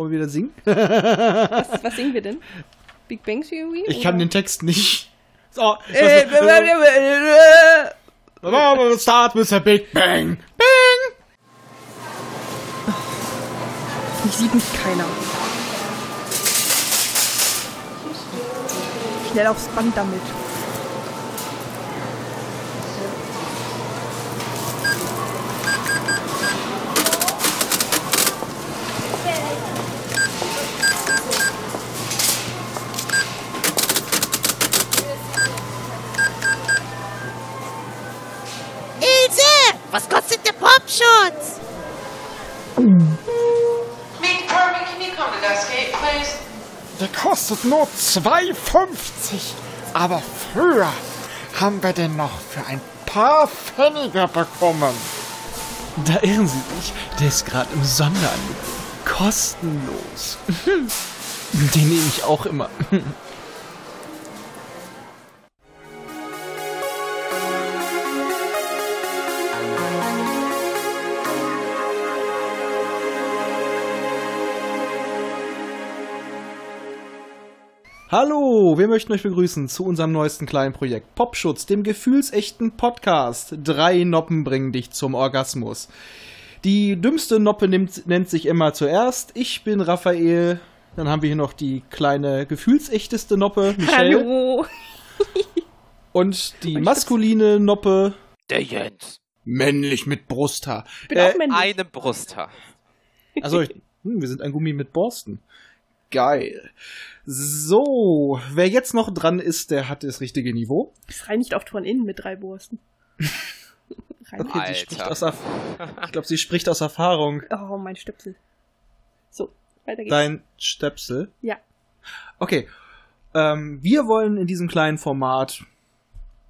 Wollen wir wieder singen? Was, was singen wir denn? Big Bang Theory? Ich oder? kann den Text nicht. So, weiß, Start with a Big Bang. Bang! Mich sieht mich keiner. Schnell aufs Band damit. Kostet nur 2,50. Aber früher haben wir den noch für ein paar Pfennige bekommen. Da irren Sie sich. Der ist gerade im Sonderangebot. Kostenlos. Den nehme ich auch immer. Hallo, wir möchten euch begrüßen zu unserem neuesten kleinen Projekt Popschutz, dem gefühlsechten Podcast. Drei Noppen bringen dich zum Orgasmus. Die dümmste Noppe nimmt, nennt sich immer zuerst. Ich bin Raphael. Dann haben wir hier noch die kleine gefühlsechteste Noppe, Michelle. Hallo. Und die maskuline Noppe, Der Jens. männlich mit Brusthaar. Ich bin Äh, auch männlich. Eine Brusthaar. Also, ich, hm, wir sind ein Gummi mit Borsten. Geil. So, wer jetzt noch dran ist, der hat das richtige Niveau. Das reinigt auch von innen mit drei Borsten. Sie spricht Alter. aus Erf Ich glaube, sie spricht aus Erfahrung. Oh, mein Stöpsel. So, weiter geht's. Dein Stöpsel. Ja. Okay. Ähm, wir wollen in diesem kleinen Format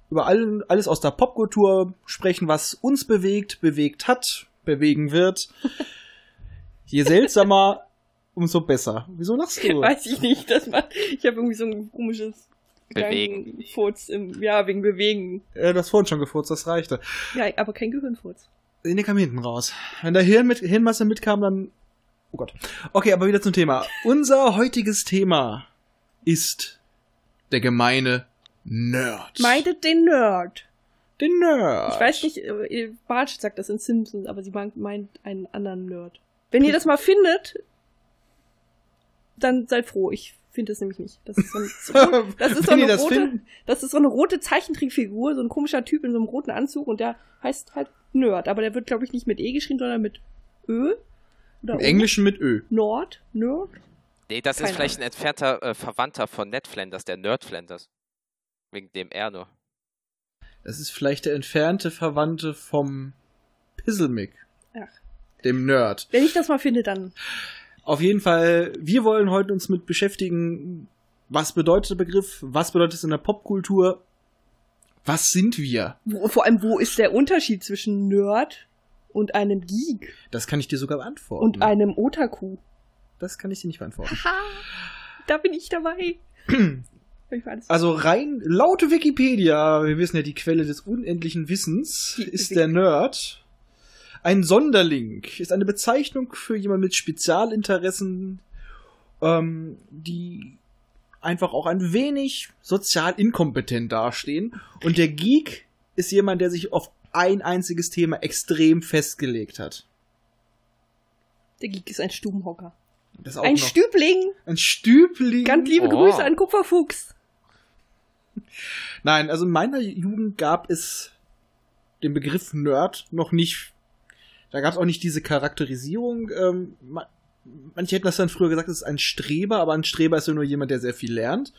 über all, alles aus der Popkultur sprechen, was uns bewegt, bewegt hat, bewegen wird. Je seltsamer, umso besser. Wieso lachst du? Weiß ich nicht. Das macht, ich habe irgendwie so ein komisches Bewegen. Gedankenfurz im, ja, wegen Bewegen. Äh, du hast vorhin schon gefurzt, das reichte. Ja, aber kein Gehirnfurz. Nee, kam hinten raus. Wenn da Hirn mit, Hirnmasse mitkam, dann. Oh Gott. Okay, aber wieder zum Thema. Unser heutiges Thema ist der gemeine Nerd. Meidet den Nerd. den Nerd. Ich weiß nicht, äh, Bartsch sagt das in Simpsons, aber sie meint- meint einen anderen Nerd. Wenn ihr das mal findet, dann seid froh. Ich finde das nämlich nicht. Das ist so, ein, so, das ist so Wenn ihr eine das rote, finden- das ist so eine rote Zeichentrickfigur, so ein komischer Typ in so einem roten Anzug und der heißt halt Nerd, aber der wird glaube ich nicht mit E geschrieben, sondern mit Ö oder Im O. Englischen mit Ö. Nord, Nerd. Nee, das Keine ist vielleicht ein entfernter äh, Verwandter von Ned Flanders, der Nerd Flanders. Wegen dem R nur. Das ist vielleicht der entfernte Verwandte vom Pisselmick. Ach. Dem Nerd. Wenn ich das mal finde, dann Auf jeden Fall, wir wollen heute uns mit beschäftigen, was bedeutet der Begriff, was bedeutet es in der Popkultur, was sind wir? vor allem wo ist der Unterschied zwischen Nerd und einem Geek Das kann ich dir sogar beantworten. und einem Otaku? das kann ich dir nicht beantworten. Ha, da bin ich dabei. Also rein laut Wikipedia, wir wissen ja die Quelle des unendlichen Wissens, ist der Nerd ein Sonderling, ist eine Bezeichnung für jemanden mit Spezialinteressen, ähm, die einfach auch ein wenig sozial inkompetent dastehen. Und der Geek ist jemand, der sich auf ein einziges Thema extrem festgelegt hat. Der Geek ist ein Stubenhocker. Ein noch. Stübling. ein Stübling. Ganz liebe Oh. Grüße an Kupferfuchs. Nein, also in meiner Jugend gab es den Begriff Nerd noch nicht. Da gab es auch nicht diese Charakterisierung. Ähm, ma- manche hätten das dann früher gesagt, es ist ein Streber, aber ein Streber ist ja nur jemand, der sehr viel lernt.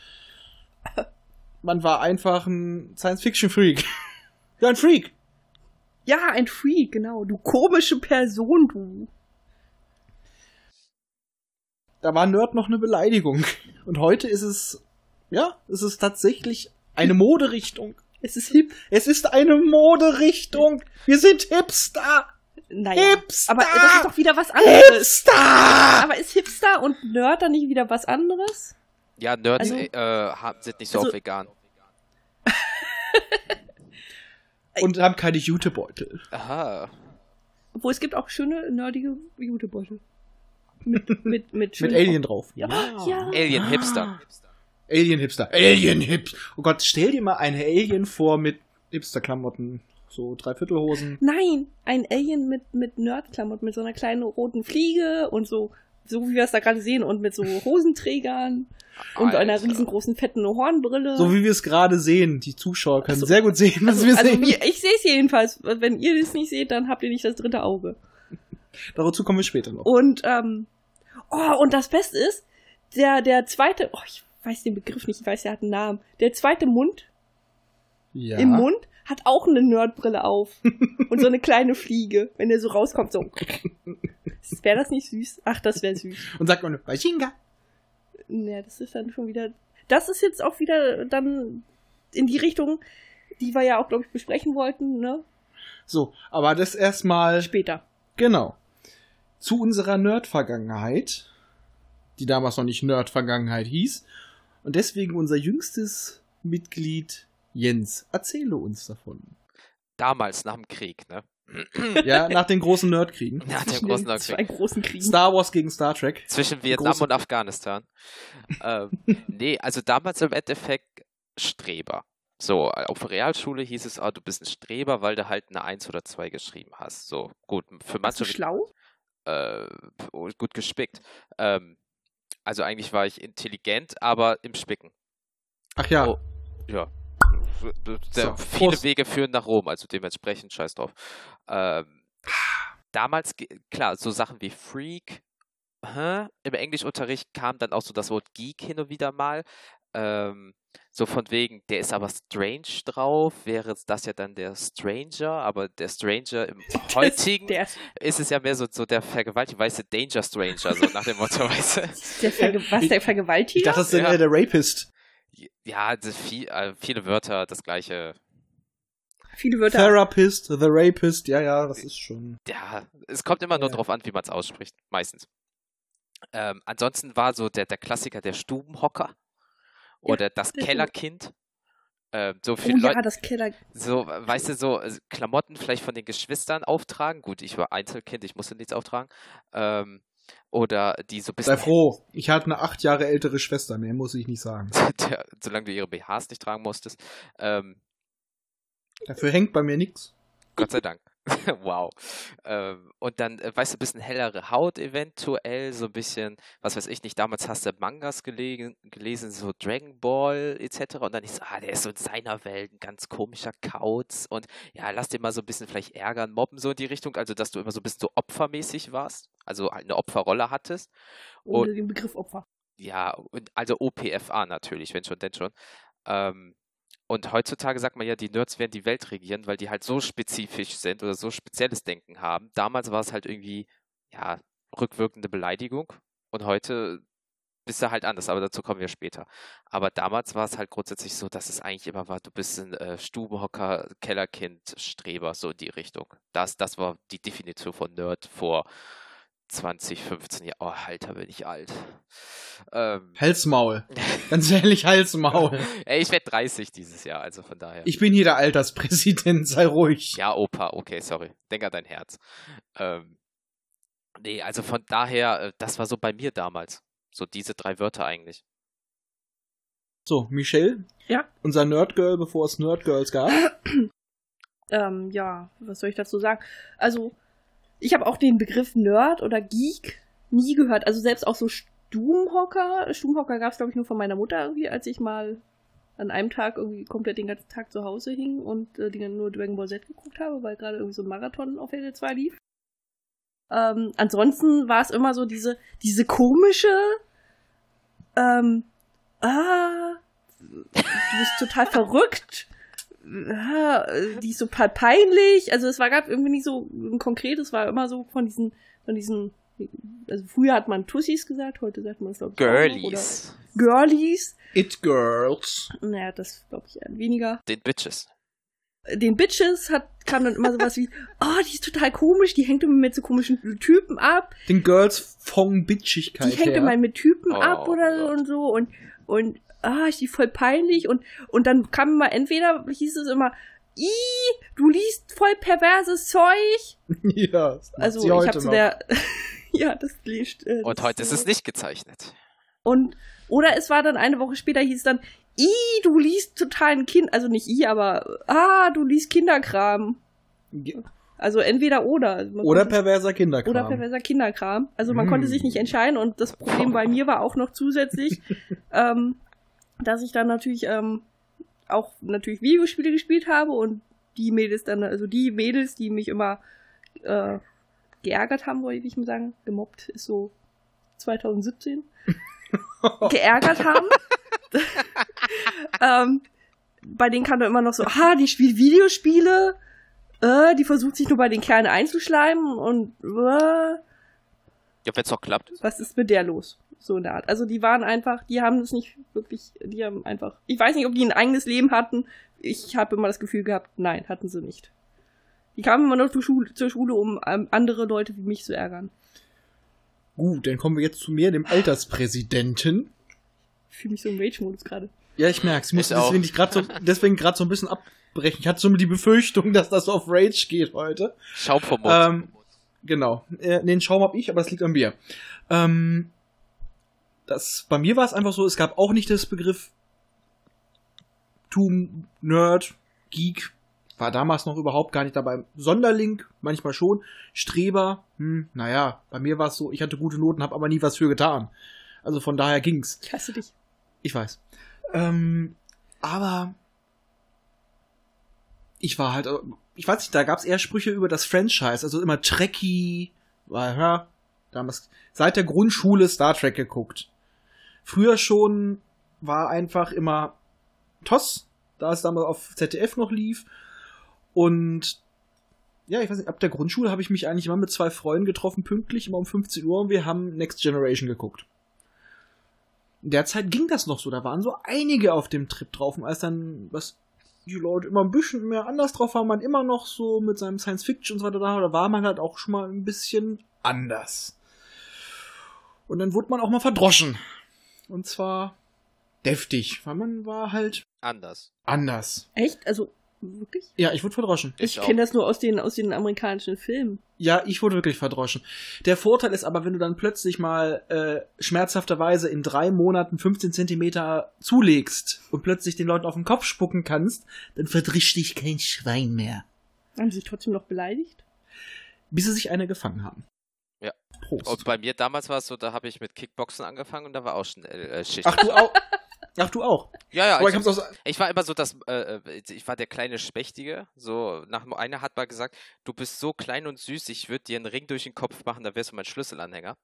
Man war einfach ein Science-Fiction-Freak. ja, ein Freak. Ja, ein Freak, genau. Du komische Person, du. Da war Nerd noch eine Beleidigung. Und heute ist es, ja, es ist tatsächlich eine Moderichtung. Es ist hip. Es ist eine Moderichtung. Wir sind Hipster. Naja. Hipster. Aber das ist doch wieder was anderes. Hipster. Aber ist Hipster und Nerd dann nicht wieder was anderes? Ja, Nerds Also- äh, sind nicht so also- auf vegan. Und haben keine Jutebeutel. Aha. Obwohl es gibt auch schöne, nerdige Jutebeutel. mit, mit, mit, Mit Alien drauf. Ja. ja. Alien Hipster. Alien Hipster. Alien Hipster. Oh Gott, stell dir mal eine Alien vor mit Hipster-Klamotten. So Dreiviertelhosen. Nein, ein Alien mit, mit Nerdklamotten, mit so einer kleinen roten Fliege und so, so wie wir es da gerade sehen, und mit so Hosenträgern und einer riesengroßen fetten Hornbrille. So wie wir es gerade sehen. Die Zuschauer können Ach so. sehr gut sehen, was wir also sehen. wir, ich sehe es jedenfalls. Wenn ihr das nicht seht, dann habt ihr nicht das dritte Auge. Dazu kommen wir später noch. Und, ähm, oh, und das Beste ist, der, der zweite, oh, ich weiß den Begriff nicht, ich weiß, der hat einen Namen. Der zweite Mund Ja. im Mund hat auch eine Nerdbrille auf. und so eine kleine Fliege, wenn der so rauskommt, so. Wäre das nicht süß? Ach, das wäre süß. Und sagt man, Bajinga. Ja, das ist dann schon wieder. Das ist jetzt auch wieder dann in die Richtung, die wir ja auch, glaube ich, besprechen wollten, ne? So, aber das erstmal, Später. genau. Zu unserer Nerd-Vergangenheit, die damals noch nicht Nerd-Vergangenheit hieß. Und deswegen unser jüngstes Mitglied Jens. Erzähle uns davon. Damals nach dem Krieg, ne? Ja, nach den großen Nerdkriegen. Nach dem Zwischen großen den zwei Krieg. großen Kriegen. Star Wars gegen Star Trek. Zwischen Vietnam und Afghanistan. ähm, nee, also damals im Endeffekt Streber. So, auf der Realschule hieß es, ah, du bist ein Streber, weil du halt eine 1 oder 2 geschrieben hast. So, gut, für Warst du manche schlau? äh, gut gespickt. Ähm, also eigentlich war ich intelligent, aber im Spicken. Ach ja, Oh, ja. So, viele Prost. Wege führen nach Rom, also dementsprechend scheiß drauf. Ähm, damals, klar, so Sachen wie Freak, hä? im Englischunterricht kam dann auch so das Wort Geek hin und wieder mal. Ähm, so von wegen, der ist aber strange drauf, wäre das ja dann der Stranger, aber der Stranger im heutigen Der, ist es ja mehr so, so der Vergewaltiger, weißt du, Danger Stranger, so nach dem Motto, weißt du. der Verge was, der Vergewaltiger? ich dachte, das ist ja. der Rapist. Ja, das viel, äh, viele Wörter, das gleiche. Viele Wörter. Therapist, The Rapist, ja, ja, das ist schon. Ja, es kommt immer nur Ja. drauf an, wie man es ausspricht, meistens. Ähm, ansonsten war so der, der Klassiker der Stubenhocker oder das das Kellerkind. Ähm, so oh viele ja, Leute, das Keller. so, weißt du, so äh, Klamotten vielleicht von den Geschwistern auftragen. Gut, ich war Einzelkind, ich musste nichts auftragen. Ähm, oder die so ein Sei bisschen, froh. Ich hatte eine acht Jahre ältere Schwester, mehr muss ich nicht sagen. der, solange du ihre BHs nicht tragen musstest. Ähm, Dafür hängt bei mir nichts. Gott sei Dank. wow. Ähm, und dann, äh, weißt du, ein bisschen hellere Haut eventuell, so ein bisschen, was weiß ich nicht, damals hast du Mangas gelegen, gelesen, so Dragon Ball etc. Und dann ist ah, der ist so in seiner Welt ein ganz komischer Kauz und ja, lass den mal so ein bisschen vielleicht ärgern, mobben, so in die Richtung, also dass du immer so ein bisschen so opfermäßig warst, also eine Opferrolle hattest. Ohne den Begriff Opfer. Ja, und also OPFA natürlich, wenn schon, denn schon. Ähm, und heutzutage sagt man ja, die Nerds werden die Welt regieren, weil die halt so spezifisch sind oder so spezielles Denken haben. Damals war es halt irgendwie, ja, rückwirkende Beleidigung. Und heute bist du halt anders, aber dazu kommen wir später. Aber damals war es halt grundsätzlich so, dass es eigentlich immer war, du bist ein äh, Stubenhocker, Kellerkind, Streber, so in die Richtung. Das, das war die Definition von Nerd vor 20, 15 Jahren. Oh, Alter, bin ich alt. Ähm, Halsmaul. Ganz ehrlich, Halsmaul. Ey, ich werde 30 dieses Jahr, also von daher. Ich bin hier der Alterspräsident, sei ruhig. ja, Opa, okay, sorry. Denk an dein Herz. Ähm, nee, also von daher, äh, das war so bei mir damals. So diese drei Wörter eigentlich. So, Michelle. Ja. Unser Nerdgirl, bevor es Nerdgirls gab. Ähm, ja, was soll ich dazu sagen? Also, ich habe auch den Begriff Nerd oder Geek nie gehört. Also selbst auch so Stubenhocker. Stubenhocker gab es, glaube ich, nur von meiner Mutter irgendwie, als ich mal an einem Tag irgendwie komplett den ganzen Tag zu Hause hing und äh, die nur Dragon Ball Z geguckt habe, weil gerade irgendwie so ein Marathon auf RTL 2 lief. Ähm, ansonsten war es immer so diese, diese komische, ähm, ah, du bist total verrückt. Ah, die ist so pe- peinlich. Also es war gerade irgendwie nicht so konkret, es war immer so von diesen, von diesen, also früher hat man Tussis gesagt, heute sagt man es glaube ich Girlies. Oder Girlies. It Girls. Naja, das glaube ich eher weniger. Den Bitches. Den Bitches hat, kam dann immer sowas wie, oh, die ist total komisch, die hängt immer mit so komischen Typen ab, Den Girls von Bitchigkeit die hängt her. immer mit Typen Oh ab oder so Gott. und so und, und, ah, ist die voll peinlich und, und dann kam immer, entweder hieß es immer, i, du liest voll perverses Zeug, ja, das Also sie ich heute habe zu noch. der Ja, das liest. Äh, Und das heute ist so. es nicht gezeichnet. Und oder es war dann eine Woche später hieß es dann, i, du liest totalen Kind, also nicht i, aber ah, du liest Kinderkram. Also entweder oder. Man Oder konnte- perverser Kinderkram. oder perverser Kinderkram. Also man Mm. konnte sich nicht entscheiden und das Problem bei mir war auch noch zusätzlich, ähm, dass ich dann natürlich ähm, auch natürlich Videospiele gespielt habe und die Mädels dann, also die Mädels, die mich immer äh, geärgert haben, wollte ich mal sagen, gemobbt ist so 2017, geärgert haben. ähm, bei denen kam dann immer noch so, ah, die spielt Videospiele, äh, die versucht sich nur bei den Kerlen einzuschleimen und äh, Ja, wenn es noch klappt. was ist mit der los? So in der Art. Also die waren einfach, die haben es nicht wirklich, die haben einfach, ich weiß nicht, ob die ein eigenes Leben hatten. Ich habe immer das Gefühl gehabt, nein, hatten sie nicht. Die kamen immer noch zur Schule, zur Schule um ähm, andere Leute wie mich zu ärgern. Gut, dann kommen wir jetzt zu mir, dem Alterspräsidenten. Ich fühle mich so im Rage-Modus gerade. Ja, ich merk's. Ich muss Ich deswegen grad so, deswegen gerade so ein bisschen abbrechen. Ich hatte so die Befürchtung, dass das auf Rage geht heute. Schaum vom Mund. Ähm, genau. Äh, den Schaum hab ich, aber es liegt an mir. Ähm, das, bei mir war es einfach so, es gab auch nicht das Begriff Tum, Nerd, Geek. War damals noch überhaupt gar nicht dabei. Sonderling, manchmal schon. Streber, hm, naja, bei mir war es so, ich hatte gute Noten, habe aber nie was für getan. Also von daher ging's. Ich hasse dich. Ich weiß. Ähm, aber ich war halt, ich weiß nicht, da gab's eher Sprüche über das Franchise, also immer Trekkie, war, ja, damals, seit der Grundschule Star Trek geguckt. Früher schon war einfach immer TOS, da es damals auf ZDF noch lief. Und ja, ich weiß nicht, ab der Grundschule habe ich mich eigentlich immer mit zwei Freunden getroffen, pünktlich, immer um 15 Uhr und wir haben Next Generation geguckt. In der Zeit ging das noch so, da waren so einige auf dem Trip drauf und als dann was die Leute immer ein bisschen mehr anders drauf waren, man immer noch so mit seinem Science Fiction und so weiter da, da war man halt auch schon mal ein bisschen anders. Und dann wurde man auch mal verdroschen. Und zwar deftig, weil man war halt Anders. anders. Echt? Also, wirklich? Ja, ich wurde verdroschen. Ich, auch. kenne das nur aus den, aus den amerikanischen Filmen. Ja, ich wurde wirklich verdroschen. Der Vorteil ist aber, wenn du dann plötzlich mal äh, schmerzhafterweise in drei Monaten 15 Zentimeter zulegst und plötzlich den Leuten auf den Kopf spucken kannst, dann verdrischt dich kein Schwein mehr. Haben sie sich trotzdem noch beleidigt? Bis sie sich eine gefangen haben. Prost. Und bei mir damals war es so, da habe ich mit Kickboxen angefangen und da war auch schon äh, äh, Schicht. Ach, du auch. Ach, du auch. ja, ja, Aber ich ich, auch so, ich war immer so das, äh, äh, ich war der kleine Schmächtige. So, nach einer hat mal gesagt, du bist so klein und süß, ich würde dir einen Ring durch den Kopf machen, da wärst du mein Schlüsselanhänger.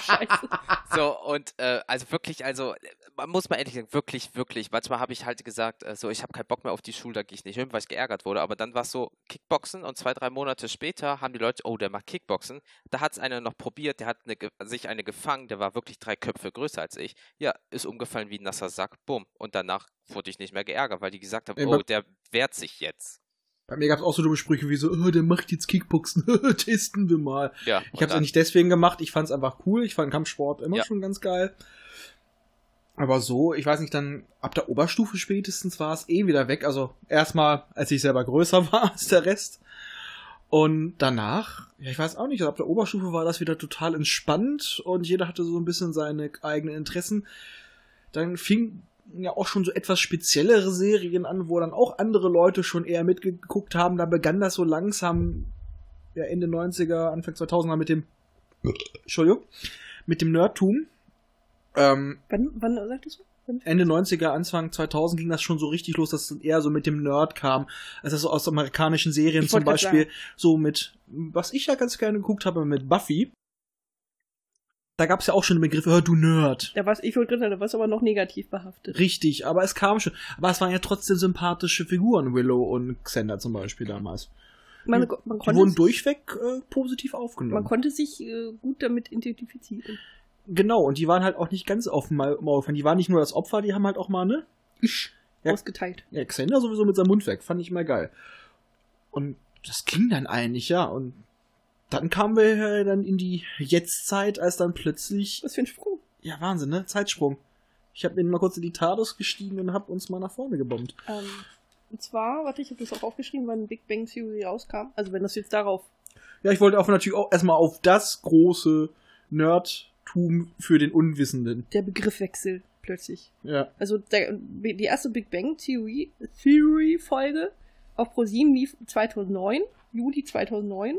Scheiße. So, und äh, also wirklich, also, man muss mal ehrlich sagen, wirklich, wirklich. Manchmal habe ich halt gesagt, äh, so, ich habe keinen Bock mehr auf die Schule, da gehe ich nicht hin, weil ich geärgert wurde. Aber dann war es so Kickboxen und zwei, drei Monate später haben die Leute, oh, der macht Kickboxen. Da hat es einer noch probiert, der hat eine, sich eine gefangen, der war wirklich drei Köpfe größer als ich. Ja, ist umgefallen wie ein nasser Sack, bumm. Und danach wurde ich nicht mehr geärgert, weil die gesagt haben, Ey, oh, der wehrt sich jetzt. bei mir gab's auch so dumme Sprüche wie so, oh, der macht jetzt Kickboxen, testen wir mal. Ja, Ich habe es nicht deswegen gemacht, ich fand es einfach cool. Ich fand Kampfsport immer Ja. schon ganz geil. Aber so, ich weiß nicht, dann ab der Oberstufe spätestens war es eh wieder weg. Also erstmal, als ich selber größer war als der Rest. Und danach, ja, ich weiß auch nicht, ab der Oberstufe war das wieder total entspannt und jeder hatte so ein bisschen seine eigenen Interessen. Dann fing ja auch schon so etwas speziellere Serien an, wo dann auch andere Leute schon eher mitgeguckt haben. Da begann das so langsam, ja, Ende 90er, Anfang 2000er mit dem, Entschuldigung, mit dem Nerdtum. Ähm, Wann, wann sagtest du? Ende 90er, Anfang 2000 ging das schon so richtig los, dass es eher so mit dem Nerd kam. Also so aus amerikanischen Serien Ich zum Beispiel, so mit, was ich ja ganz gerne geguckt habe, mit Buffy. Da gab es ja auch schon den Begriff, hör du Nerd. Da war's, ich wollte gerade sagen, da war es aber noch negativ behaftet. Richtig, aber es kam schon. Aber es waren ja trotzdem sympathische Figuren, Willow und Xander zum Beispiel damals. Man, Die- man, Die wurden sich, durchweg äh, positiv man aufgenommen. konnte sich äh, gut damit identifizieren. Genau, und die waren halt auch nicht ganz auf dem Maul Maul gefallen. Die waren nicht nur das Opfer, die haben halt auch mal, ne? Ja. Ausgeteilt. Ja, Xander sowieso mit seinem Mund weg, fand ich mal geil. Und das ging dann eigentlich, ja. Und dann kamen wir ja dann in die Jetztzeit, als dann plötzlich, Was für ein Sprung. ja Wahnsinn, ne? Zeitsprung. Ich habe mir mal kurz in die TARDIS gestiegen und hab uns mal nach vorne gebombt. Ähm, und zwar, warte, ich habe das auch aufgeschrieben, wann Big Bang Theory rauskam. Also wenn das jetzt darauf Ja, ich wollte auch natürlich auch erstmal auf das große Nerdtum für den Unwissenden. Der Begriffwechsel plötzlich. Ja. Also der, die erste Big Bang Theory, Theory Folge auf ProSieben lief 2009, Juli 2009.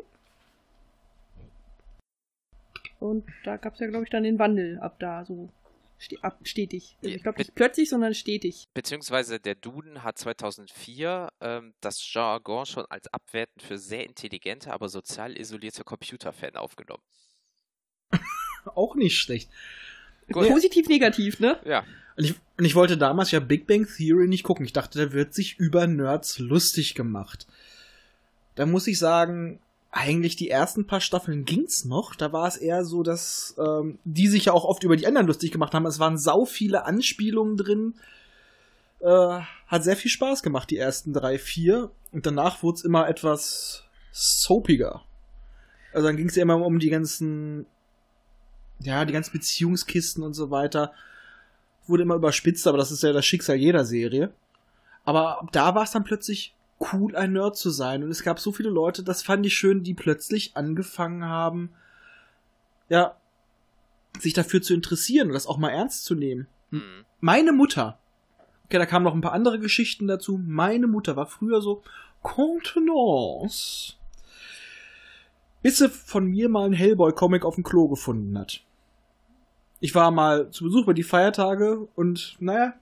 Und da gab es ja, glaube ich, dann den Wandel ab da so ste ab, stetig. Also ich glaube nicht plötzlich, sondern stetig. Beziehungsweise der Duden hat 2004 ähm, das Jargon schon als abwertend für sehr intelligente, aber sozial isolierte Computerfan aufgenommen. Auch nicht schlecht. Gut. Positiv, negativ, ne? Ja, Und ich, und ich wollte damals ja Big Bang Theory nicht gucken. Ich dachte, da wird sich über Nerds lustig gemacht. Da muss ich sagen, eigentlich die ersten paar Staffeln ging's noch. Da war es eher so, dass ähm, die sich ja auch oft über die anderen lustig gemacht haben. Es waren sau viele Anspielungen drin. Äh, hat sehr viel Spaß gemacht, die ersten drei, vier. Und danach wurde es immer etwas soapiger. Also dann ging es ja immer um die ganzen, ja, die ganzen Beziehungskisten und so weiter wurde immer überspitzt, aber das ist ja das Schicksal jeder Serie. Aber ab da war es dann plötzlich cool, ein Nerd zu sein. Und es gab so viele Leute, das fand ich schön, die plötzlich angefangen haben, ja, sich dafür zu interessieren und das auch mal ernst zu nehmen. hm. Meine Mutter, okay, da kamen noch ein paar andere Geschichten dazu. Meine Mutter war früher so Contenance. Bis sie von mir mal einen Hellboy-Comic auf dem Klo gefunden hat. Ich war mal zu Besuch bei die Feiertage und naja,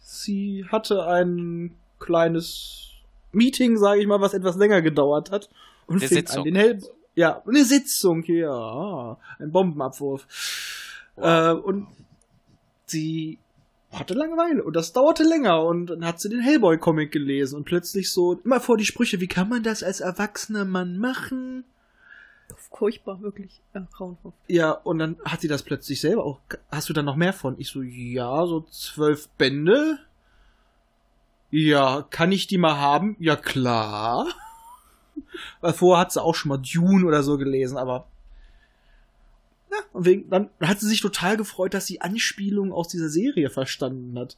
sie hatte ein kleines Meeting, sage ich mal, was etwas länger gedauert hat. Und Eine fing Sitzung. an, den Hell ja, eine Sitzung, ja, ein Bombenabwurf. Äh, und sie hatte Langeweile und das dauerte länger und dann hat sie den Hellboy-Comic gelesen und plötzlich so immer vor die Sprüche, wie kann man das als erwachsener Mann machen? Furchtbar, wirklich. Äh, grauenhaft. Ja, und dann hat sie das plötzlich selber auch. Hast du da noch mehr von? Ich so, ja, so zwölf Bände. Ja, kann ich die mal haben? Ja, klar. Weil vorher hat sie auch schon mal Dune oder so gelesen, aber. Ja, und wegen, dann hat sie sich total gefreut, dass sie Anspielungen aus dieser Serie verstanden hat.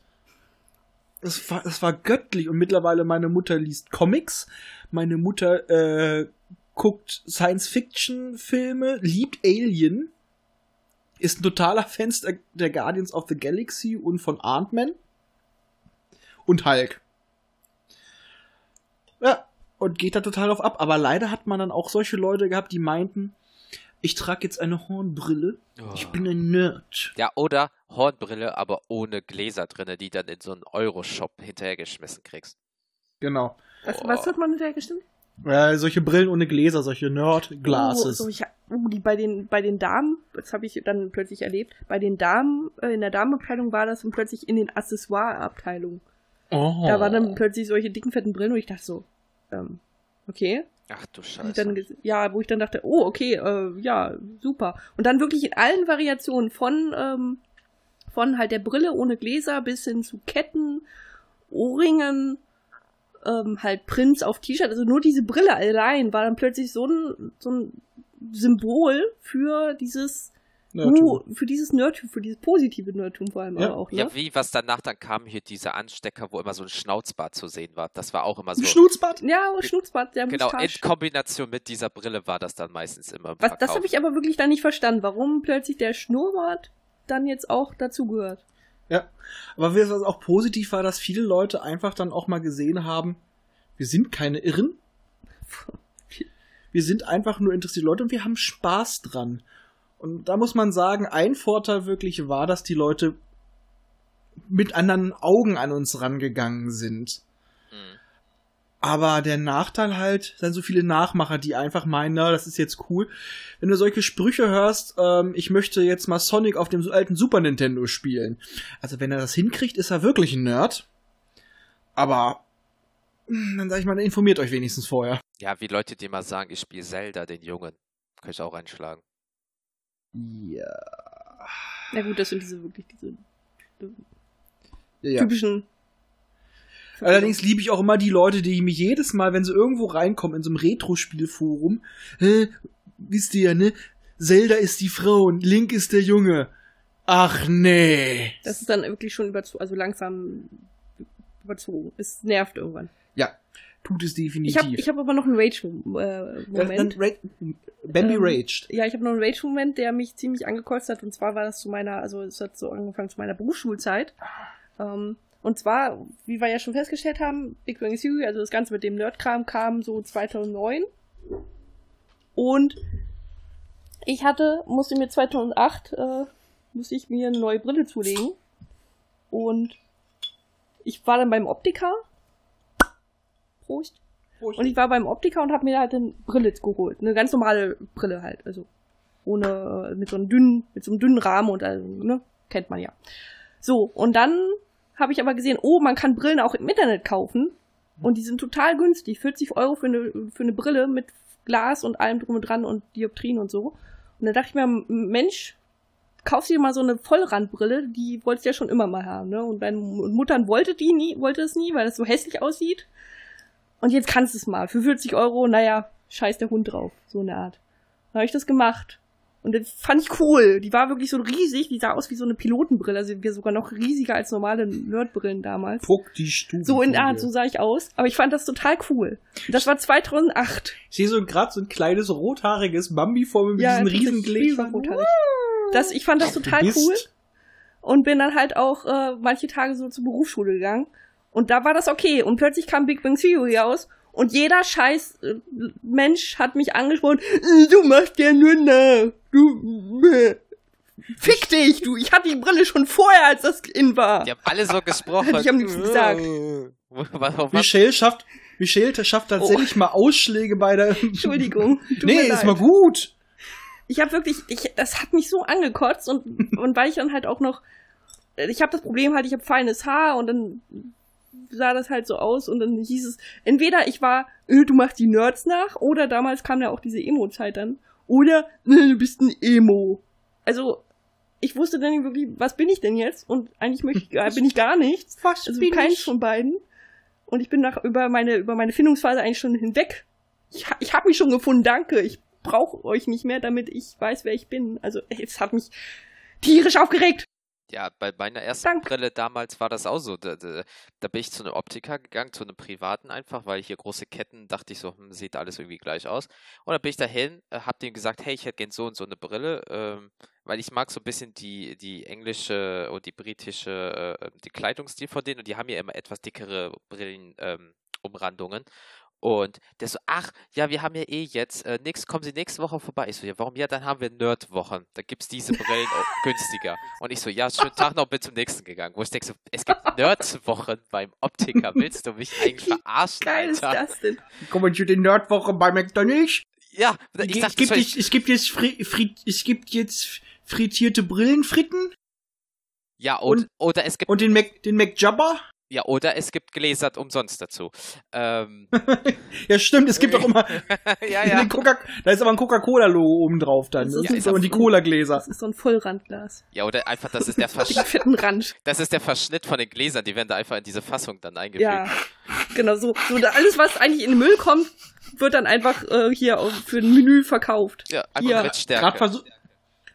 Das war, das war göttlich. Und mittlerweile meine Mutter liest Comics. Meine Mutter äh, guckt Science-Fiction-Filme, liebt Alien, ist ein totaler Fan der, Guardians of the Galaxy und von Ant-Man und Hulk. Ja, und geht da total auf ab. Aber leider hat man dann auch solche Leute gehabt, die meinten, ich trage jetzt eine Hornbrille, ich bin ein Nerd. Ja, oder Hornbrille, aber ohne Gläser drinne, die dann in so einen Euro-Shop hinterhergeschmissen kriegst. Genau. Was, Boah. was hat man hinterher gestimmt? Äh, solche Brillen ohne Gläser, solche Oh, Nerd-Glasses. so, ich, oh, die bei den, bei den Damen, das habe ich dann plötzlich erlebt, bei den Damen, äh, in der Damenabteilung war das und plötzlich in den Accessoire-Abteilungen. Oh. Da waren dann plötzlich solche dicken, fetten Brillen und ich dachte so, ähm, okay. Ach du Scheiße. dann, ja, wo ich dann dachte, oh, okay, äh, ja, super. Und dann wirklich in allen Variationen von, ähm, von halt der Brille ohne Gläser bis hin zu Ketten, Ohrringen, ähm, halt Prints auf T-Shirt. Also nur diese Brille allein war dann plötzlich so ein, so ein Symbol für dieses. Uh, für dieses Nerdtum, für dieses positive Nerdtum vor allem Ja. aber auch, ne? Ja, wie, was danach dann kam, hier diese Anstecker, wo immer so ein Schnauzbart zu sehen war. Das war auch immer so. Ein Schnutzbart? Ja, Schnutzbart, der Genau, in Mustache. Kombination mit dieser Brille war das dann meistens immer im Was, das habe ich aber wirklich dann nicht verstanden, warum plötzlich der Schnurrbart dann jetzt auch dazugehört. Ja. Aber was auch positiv war, dass viele Leute einfach dann auch mal gesehen haben, wir sind keine Irren. Wir sind einfach nur interessierte Leute und wir haben Spaß dran. Und da muss man sagen, ein Vorteil wirklich war, dass die Leute mit anderen Augen an uns rangegangen sind. Hm. Aber der Nachteil halt, sind so viele Nachmacher, die einfach meinen, na, das ist jetzt cool. Wenn du solche Sprüche hörst, ähm, ich möchte jetzt mal Sonic auf dem alten Super Nintendo spielen. Also wenn er das hinkriegt, ist er wirklich ein Nerd. Aber hm, dann sag ich mal, informiert euch wenigstens vorher. Ja, wie Leute, die mal sagen, ich spiele Zelda, den Jungen. Kann ich auch einschlagen. Ja. Na gut, das sind diese wirklich diese ja. typischen. Allerdings liebe ich auch immer die Leute, die mich jedes Mal, wenn sie irgendwo reinkommen in so einem Retro-Spielforum, äh, wisst ihr ja, ne? Zelda ist die Frau und Link ist der Junge. Ach nee. Das ist dann wirklich schon überzogen, also langsam überzogen. Es nervt irgendwann. Tut es Ich definitiv. habe ich hab aber noch einen Rage-Moment. dann Ra- Bambi Ähm, raged. Ja, ich habe noch einen Rage-Moment, der mich ziemlich angekotzt hat. Und zwar war das zu meiner, also es hat so angefangen zu meiner Berufsschulzeit. Ähm, und zwar, wie wir ja schon festgestellt haben, Big Bang Theory, also das Ganze mit dem Nerdkram kam so 2009. Und ich hatte, musste mir 2008, äh, musste ich mir eine neue Brille zulegen. Und ich war dann beim Optiker. Prost. Und ich war beim Optiker und habe mir halt eine Brille geholt. Eine ganz normale Brille halt. Also ohne, mit so einem dünnen, mit so einem dünnen Rahmen und also, ne? Kennt man ja. So, und dann habe ich aber gesehen, oh, man kann Brillen auch im Internet kaufen. Und die sind total günstig. 40 Euro für eine, für eine Brille mit Glas und allem drum und dran und Dioptrien und so. Und dann dachte ich mir, Mensch, kauf dir mal so eine Vollrandbrille, die wollte ich ja schon immer mal haben, ne? Und meine Muttern wollte die nie, wollte es nie, weil das so hässlich aussieht. Und jetzt kannst du es mal. Für 40 Euro, naja, scheiß der Hund drauf. So eine Art. Dann habe ich das gemacht. Und das fand ich cool. Die war wirklich so riesig. Die sah aus wie so eine Pilotenbrille. Also sogar noch riesiger als normale Nerdbrillen damals. Puck die Stufe. So in der Art, so sah ich aus. Aber ich fand das total cool. Das war 2008. Ich sehe so gerade so ein kleines rothaariges Bambi vor mir mit Ja, diesen riesen Gläsern. Das, ich fand das total cool. Und bin dann halt auch äh, manche Tage so zur Berufsschule gegangen. Und da war das okay. Und plötzlich kam Big Bang Theory aus. Und jeder scheiß äh, Mensch hat mich angesprochen. "Äh, Du machst ja nur nach. Du. Äh. Fick dich, du. Ich hatte die Brille schon vorher, als das in war. Die haben alle so gesprochen. Hätte ich am liebsten gesagt. Was, was, Michelle schafft, Michelle schafft tatsächlich mal Ausschläge bei der. Oh. Entschuldigung. Nee, ist mal gut. ich habe wirklich, ich, das hat mich so angekotzt und, und weil ich dann halt auch noch, ich habe das Problem halt, ich habe feines Haar und dann sah das halt so aus und dann hieß es, entweder ich war, äh, du machst die Nerds nach oder damals kam ja auch diese Emo-Zeit dann oder äh, du bist ein Emo. Also ich wusste dann nicht wirklich, was bin ich denn jetzt und eigentlich möchte ich, gar- bin ich gar nichts. Was Also bin keins ich? von beiden. Und ich bin nach über meine über meine Findungsphase eigentlich schon hinweg. Ich, ich habe mich schon gefunden, danke. Ich brauche euch nicht mehr, damit ich weiß, wer ich bin. Also es hat mich tierisch aufgeregt. Ja, bei meiner ersten Danke. Brille damals war das auch so. Da, da, da bin ich zu einem Optiker gegangen, zu einem privaten einfach, weil hier große Ketten, dachte ich so, hm, sieht alles irgendwie gleich aus. Und dann bin ich dahin, äh, hab dem gesagt, hey, ich hätte gern so und so eine Brille, ähm, weil ich mag so ein bisschen die, die englische und die britische, äh, die Kleidungsstil von denen und die haben ja immer etwas dickere Brillen, ähm. Und der so, ach, ja, wir haben ja eh jetzt, äh, nix, kommen Sie nächste Woche vorbei. Ich so, ja, warum? Ja, dann haben wir Nerdwochen. Da gibt's diese Brillen günstiger. Und ich so, ja, schönen Tag noch, bin zum nächsten gegangen. Wo ich denke so, es gibt Nerdwochen beim Optiker. Willst du mich eigentlich verarschen, Geil ist Alter? das denn? Kommen Sie den Nerdwoche bei McDonald's? Ja, Ich es, dachte, gibt ich, es gibt jetzt fri fri es gibt jetzt frittierte Brillenfritten ja, oder, und- oder es gibt, und den Mac den McJabber. Ja, oder es gibt Gläser umsonst dazu. Ähm, Ja, stimmt, es gibt auch immer ja, ja. da ist aber ein Coca-Cola-Logo oben drauf dann. Das Das ist ist so, und die. Cola-Gläser. Das ist so ein Vollrandglas. Ja, oder einfach, das ist der Verschnitt, das ist der Verschnitt von den Gläsern, die werden da einfach in diese Fassung dann eingefügt. Ja, genau so. so da alles, was eigentlich in den Müll kommt, wird dann einfach äh, hier für ein Menü verkauft. Ja, einfach Ja. mit Stärke. versucht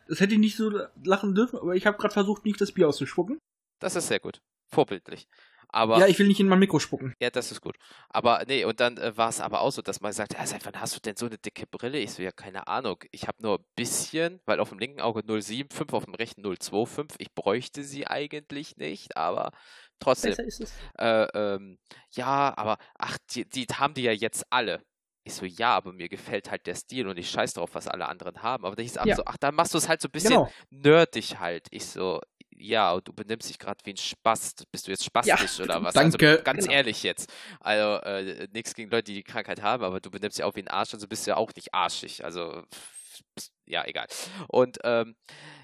das hätte ich nicht so lachen dürfen, aber ich habe gerade versucht, nicht das Bier auszuspucken. Das ist sehr gut. Vorbildlich. Aber Ja, ich will nicht in mein Mikro spucken. Ja, das ist gut. Aber nee, und dann äh, war es aber auch so, dass man gesagt hat, ja, seit wann hast du denn so eine dicke Brille? Ich so, ja, keine Ahnung. Ich habe nur ein bisschen, weil auf dem linken Auge 0,75, auf dem rechten 0,25. Ich bräuchte sie eigentlich nicht, aber trotzdem. Besser ist es. Äh, ähm, ja, aber ach, die, die haben die ja jetzt alle. Ich so, ja, aber mir gefällt halt der Stil und ich scheiß drauf, was alle anderen haben. Aber dann hieß es Ja. so, ach, dann machst du es halt so ein bisschen Genau. nerdig halt. Ich so, ja, und du benimmst dich gerade wie ein Spast. Bist du jetzt spastisch oder was? Danke. Also ganz Genau. ehrlich jetzt. Also äh, nichts gegen Leute, die die Krankheit haben, aber du benimmst dich auch wie ein Arsch, also bist du ja auch nicht arschig. Also ja, egal. Und ähm,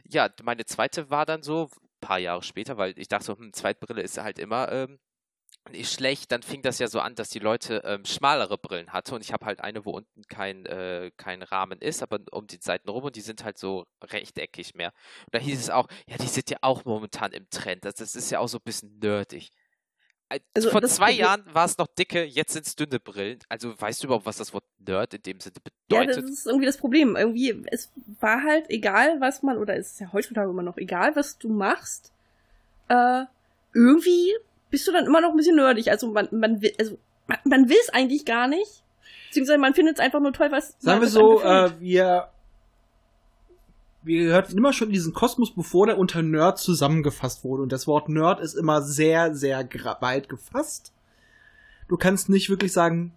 ja, meine zweite war dann so, ein paar Jahre später, weil ich dachte so, hm, Zweitbrille ist halt immer ähm, nicht schlecht, dann fing das ja so an, dass die Leute ähm, schmalere Brillen hatte und ich habe halt eine, wo unten kein, äh, kein Rahmen ist, aber um die Seiten rum und die sind halt so rechteckig mehr. Und da hieß es auch, ja, die sind ja auch momentan im Trend. Das, das ist ja auch so ein bisschen nerdig. Also Vor zwei Jahren war es noch dicke, jetzt sind es dünne Brillen. Also weißt du überhaupt, was das Wort Nerd in dem Sinne Ja, das bedeutet? ist irgendwie das Problem. Irgendwie, es war halt egal, was man, oder es ist ja heutzutage immer noch egal, was du machst. Äh, irgendwie bist du dann immer noch ein bisschen nerdig. Also man, man will, also man, will es eigentlich gar nicht. Beziehungsweise man findet es einfach nur toll, was Sagen wir so, äh, wir, wir gehörten immer schon in diesen Kosmos, bevor der unter Nerd zusammengefasst wurde. Und das Wort Nerd ist immer sehr, sehr weit gefasst. Du kannst nicht wirklich sagen,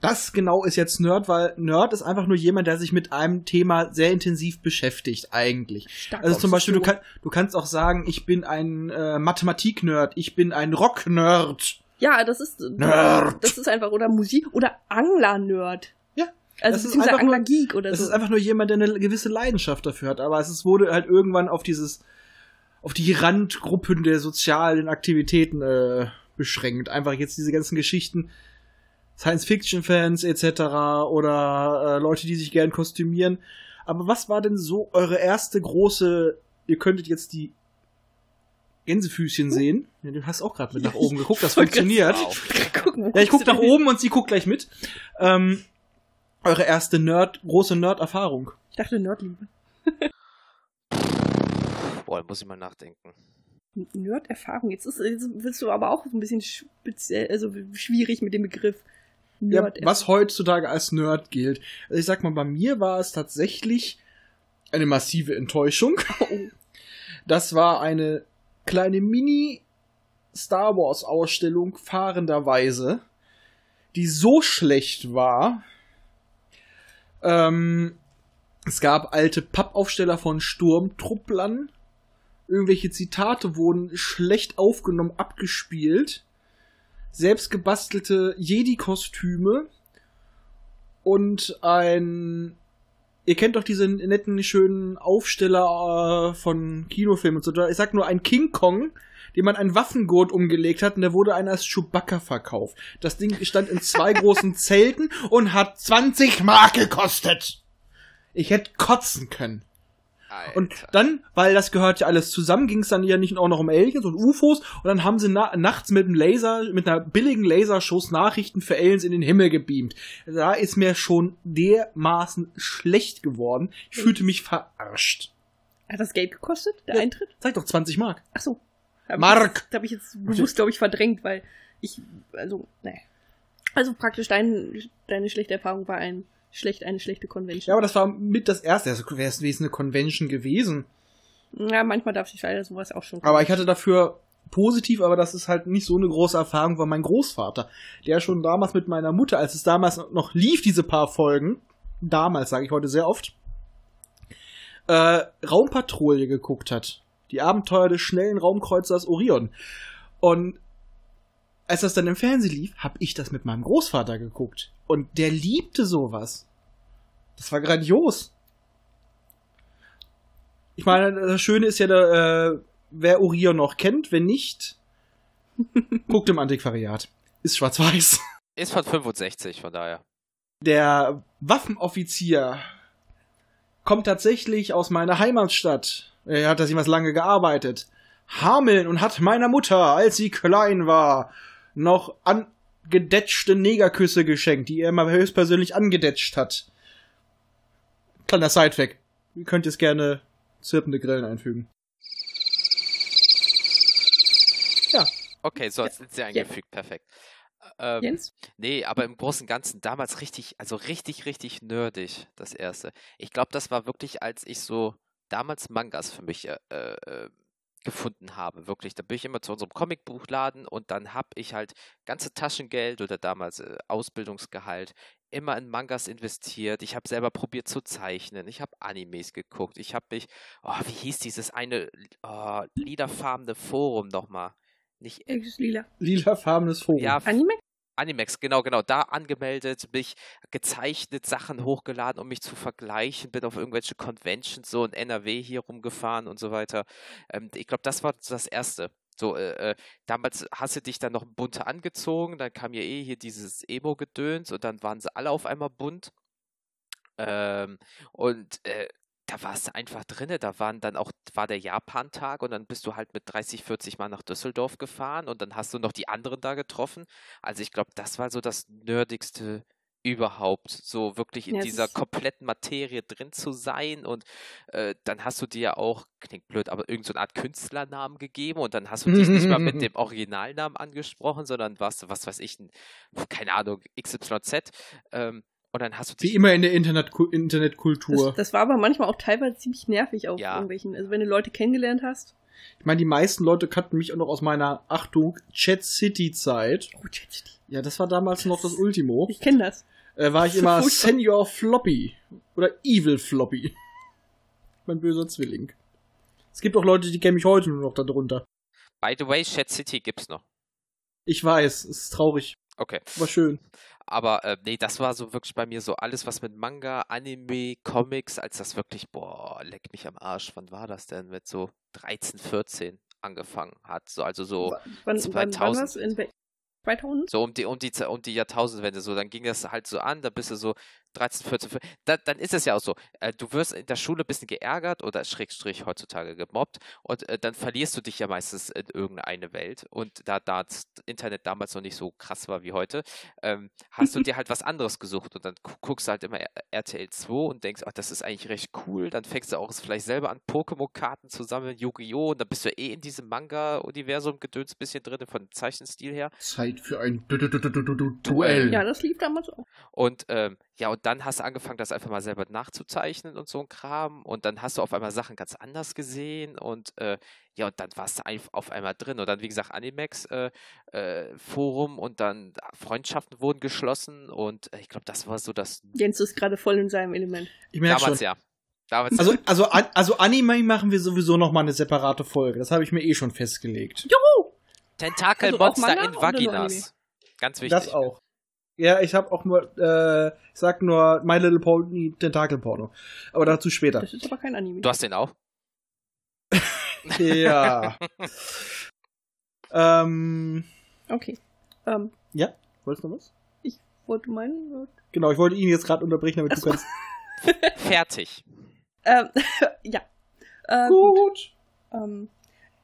das genau ist jetzt Nerd, weil Nerd ist einfach nur jemand, der sich mit einem Thema sehr intensiv beschäftigt, eigentlich. Stark Also zum Beispiel, du, kann, du kannst auch sagen, ich bin ein äh, Mathematik-Nerd, ich bin ein Rock-Nerd. Ja, das ist Nerd. das ist einfach oder Musik oder Angler-Nerd. Ja, Also das ist beziehungsweise Angler-Geek oder Es so. ist einfach nur jemand, der eine gewisse Leidenschaft dafür hat, aber es ist, wurde halt irgendwann auf dieses, auf die Randgruppen der sozialen Aktivitäten äh, beschränkt. Einfach jetzt diese ganzen Geschichten, Science-Fiction-Fans etc. oder äh, Leute, die sich gern kostümieren. Aber was war denn so eure erste große, ihr könntet jetzt die Gänsefüßchen sehen. Ja, du hast auch gerade mit nach oben geguckt, das funktioniert. Ja, ich guck nach oben und sie guckt gleich mit. Ähm, eure erste Nerd, große Nerd-Erfahrung. Ich dachte Nerdliebe. Boah, da muss ich mal nachdenken. Nerd-Erfahrung. Jetzt, ist, jetzt willst du aber auch ein bisschen speziell, also schwierig mit dem Begriff Ja, Nerd. was heutzutage als Nerd gilt. Also ich sag mal, bei mir war es tatsächlich eine massive Enttäuschung. Das war eine kleine Mini Star Wars Ausstellung fahrenderweise, die so schlecht war. Ähm, es gab alte Pappaufsteller von Sturmtrupplern. Irgendwelche Zitate wurden schlecht aufgenommen, abgespielt. Selbst gebastelte Jedi-Kostüme. Und ein. Ihr kennt doch diese netten, schönen Aufsteller äh, von Kinofilmen und so. Ich sag nur ein King Kong, dem man einen Waffengurt umgelegt hat und der wurde einer als Chewbacca verkauft. Das Ding stand in zwei großen Zelten und hat 20 Mark gekostet. Ich hätte kotzen können. Und Alter. dann, weil das gehört ja alles zusammen, ging es dann ja nicht auch noch um Aliens und UFOs und dann haben sie na nachts mit einem Laser, mit einer billigen Laserschuss Nachrichten für Aliens in den Himmel gebeamt. Da ist mir schon dermaßen schlecht geworden. Ich fühlte mich verarscht. Hat das Geld gekostet, der Ja. Eintritt? Sag doch 20 Mark. Ach so. Hab Mark. jetzt- Da habe ich jetzt bewusst, glaube ich, verdrängt, weil ich, also, ne. Also praktisch dein, deine schlechte Erfahrung war ein schlecht, eine schlechte Convention. Ja, aber das war mit das erste. Das wäre es eine Convention gewesen. Ja, manchmal darf ich leider sowas auch schon. Aber ich hatte dafür positiv, aber das ist halt nicht so eine große Erfahrung, war mein Großvater, der schon damals mit meiner Mutter, als es damals noch lief, diese paar Folgen, damals sage ich heute sehr oft, äh, Raumpatrouille geguckt hat. Die Abenteuer des schnellen Raumkreuzers Orion. Und als das dann im Fernsehen lief, habe ich das mit meinem Großvater geguckt. Und der liebte sowas. Das war grandios. Ich meine, das Schöne ist ja, äh, wer Orion noch kennt, wenn nicht, guckt im Antiquariat. Ist schwarz-weiß. Ist von 65, von daher. Der Waffenoffizier kommt tatsächlich aus meiner Heimatstadt. Er hat da jemals lange gearbeitet. Hameln und hat meiner Mutter, als sie klein war, noch angedetschte Negerküsse geschenkt, die er mal höchstpersönlich angedetscht hat. Kleiner Sidefact. Ihr könnt jetzt gerne zirpende Grillen einfügen. Ja, Okay, so, jetzt sind sie eingefügt, perfekt. Ähm, Jens? Nee, aber im Großen und Ganzen damals richtig, also richtig, richtig nerdig, das erste. Ich glaube, das war wirklich, als ich so damals Mangas für mich äh, äh, gefunden habe, wirklich. Da bin ich immer zu unserem Comicbuchladen und dann habe ich halt ganze Taschengeld oder damals äh, Ausbildungsgehalt immer in Mangas investiert. Ich habe selber probiert zu zeichnen. Ich habe Animes geguckt. Ich habe mich, oh, wie hieß dieses eine oh, liederfarbene Forum nochmal? Nicht Ist lila. lilafarbenes Forum. ja, Anime? Animex, genau, genau, da angemeldet, mich gezeichnet, Sachen hochgeladen, um mich zu vergleichen, bin auf irgendwelche Conventions so in NRW hier rumgefahren und so weiter. Ähm, ich glaube, das war das Erste. So, äh, äh, damals hast du dich dann noch bunter angezogen, dann kam ja eh hier dieses Emo-Gedöns und dann waren sie alle auf einmal bunt. Ähm, und äh, da warst du einfach drinne, da waren dann auch, war der Japan-Tag und dann bist du halt mit 30, 40 Mal nach Düsseldorf gefahren und dann hast du noch die anderen da getroffen. Also ich glaube, das war so das nerdigste überhaupt so wirklich in Ja, es dieser kompletten Materie drin zu sein und äh, dann hast du dir ja auch, klingt blöd, aber irgendeine so Art Künstlernamen gegeben und dann hast du dich nicht mal mit dem Originalnamen angesprochen, sondern warst du, was weiß ich, ein, keine Ahnung, XYZ ähm, und dann hast du Wie immer in der Internet Das, Internetkultur. das war aber manchmal auch teilweise ziemlich nervig auf Ja. irgendwelchen. Also wenn du Leute kennengelernt hast. Ich meine, die meisten Leute kannten mich auch noch aus meiner, Achtung, Chat City Zeit. Oh, Chat, Ja, das war damals noch das Ultimo. ich kenne das. Äh, war ich immer. Senior Floppy. Oder Evil Floppy. mein böser Zwilling. Es gibt auch Leute, die kennen mich heute nur noch darunter. By the way, Chat City gibt's noch. Ich weiß, es ist traurig. Okay. War schön. Aber äh, nee, das war so wirklich bei mir so alles, was mit Manga, Anime, Comics, als das wirklich, boah, leck mich am Arsch. Wann war das denn? Mit so 13, 14 angefangen hat. So, also so, Wann, wann, wann 2000. war's? In wel- 2000? so um die, um die, um die Jahrtausendwende, so, dann ging das halt so an, da bist du so 13, 14, 15, da, dann ist es ja auch so, äh, du wirst in der Schule ein bisschen geärgert oder Schrägstrich heutzutage gemobbt und äh, dann verlierst du dich ja meistens in irgendeine Welt und da, da das Internet damals noch nicht so krass war wie heute, ähm, hast du dir halt was anderes gesucht und dann gu- guckst du halt immer RTL 2 und denkst, ach, das ist eigentlich recht cool, dann fängst du auch vielleicht selber an, Pokémon-Karten zu sammeln, Yu-Gi-Oh! und dann bist du eh in diesem Manga-Universum gedöns bisschen drin, von dem Zeichenstil her. Zeit für ein Du- Du- Du- Du- Du- Du- Duell. Ja, das lief damals auch. Und ähm, ja, und dann hast du angefangen, das einfach mal selber nachzuzeichnen und so ein Kram. Und dann hast du auf einmal Sachen ganz anders gesehen. Und äh, ja, und dann warst du auf einmal drin. Und dann, wie gesagt, Animex äh, äh, Forum und dann Freundschaften wurden geschlossen. Und äh, ich glaube, das war so das Jens ist gerade voll in seinem Element. Ich merke schon. damals ja. Damals Also, also, an- also Anime machen wir sowieso noch mal eine separate Folge. Das habe ich mir eh schon festgelegt. Tentakelmonster Also in Vaginas. Ganz wichtig. Das auch. Ja, ich habe auch nur, äh, ich sag nur My Little Pony Tentakelporno. Aber dazu später. Das ist aber kein Anime. Du hast den auch? Ja. ähm, Okay. Ähm, ja, wolltest du noch was? ich wollte meinen. Genau, ich wollte ihn jetzt gerade unterbrechen, damit Ach du kannst. Fertig. Ähm, ja. Äh, Gut. ähm,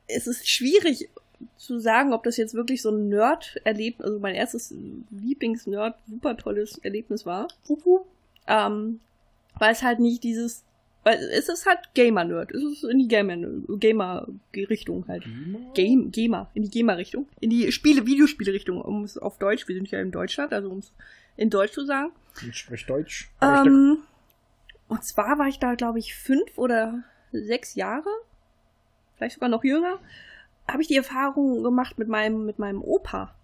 es ist schwierig zu sagen, ob das jetzt wirklich so ein Nerd-Erlebnis, also mein erstes Lieblings-Nerd, super tolles Erlebnis war. Ähm, weil es halt nicht dieses, weil es ist halt Gamer-Nerd. Es ist in die Gamer- Gamer-Richtung halt. Game, Gamer, in die Gamer-Richtung. In die Spiele, Videospiele-Richtung, um es auf Deutsch, wir sind ja in Deutschland, also um es in Deutsch zu sagen. Ich spreche Deutsch. Ähm, und zwar war ich da, glaube ich, fünf oder sechs Jahre, vielleicht sogar noch jünger, habe ich die Erfahrung gemacht mit meinem, mit meinem Opa.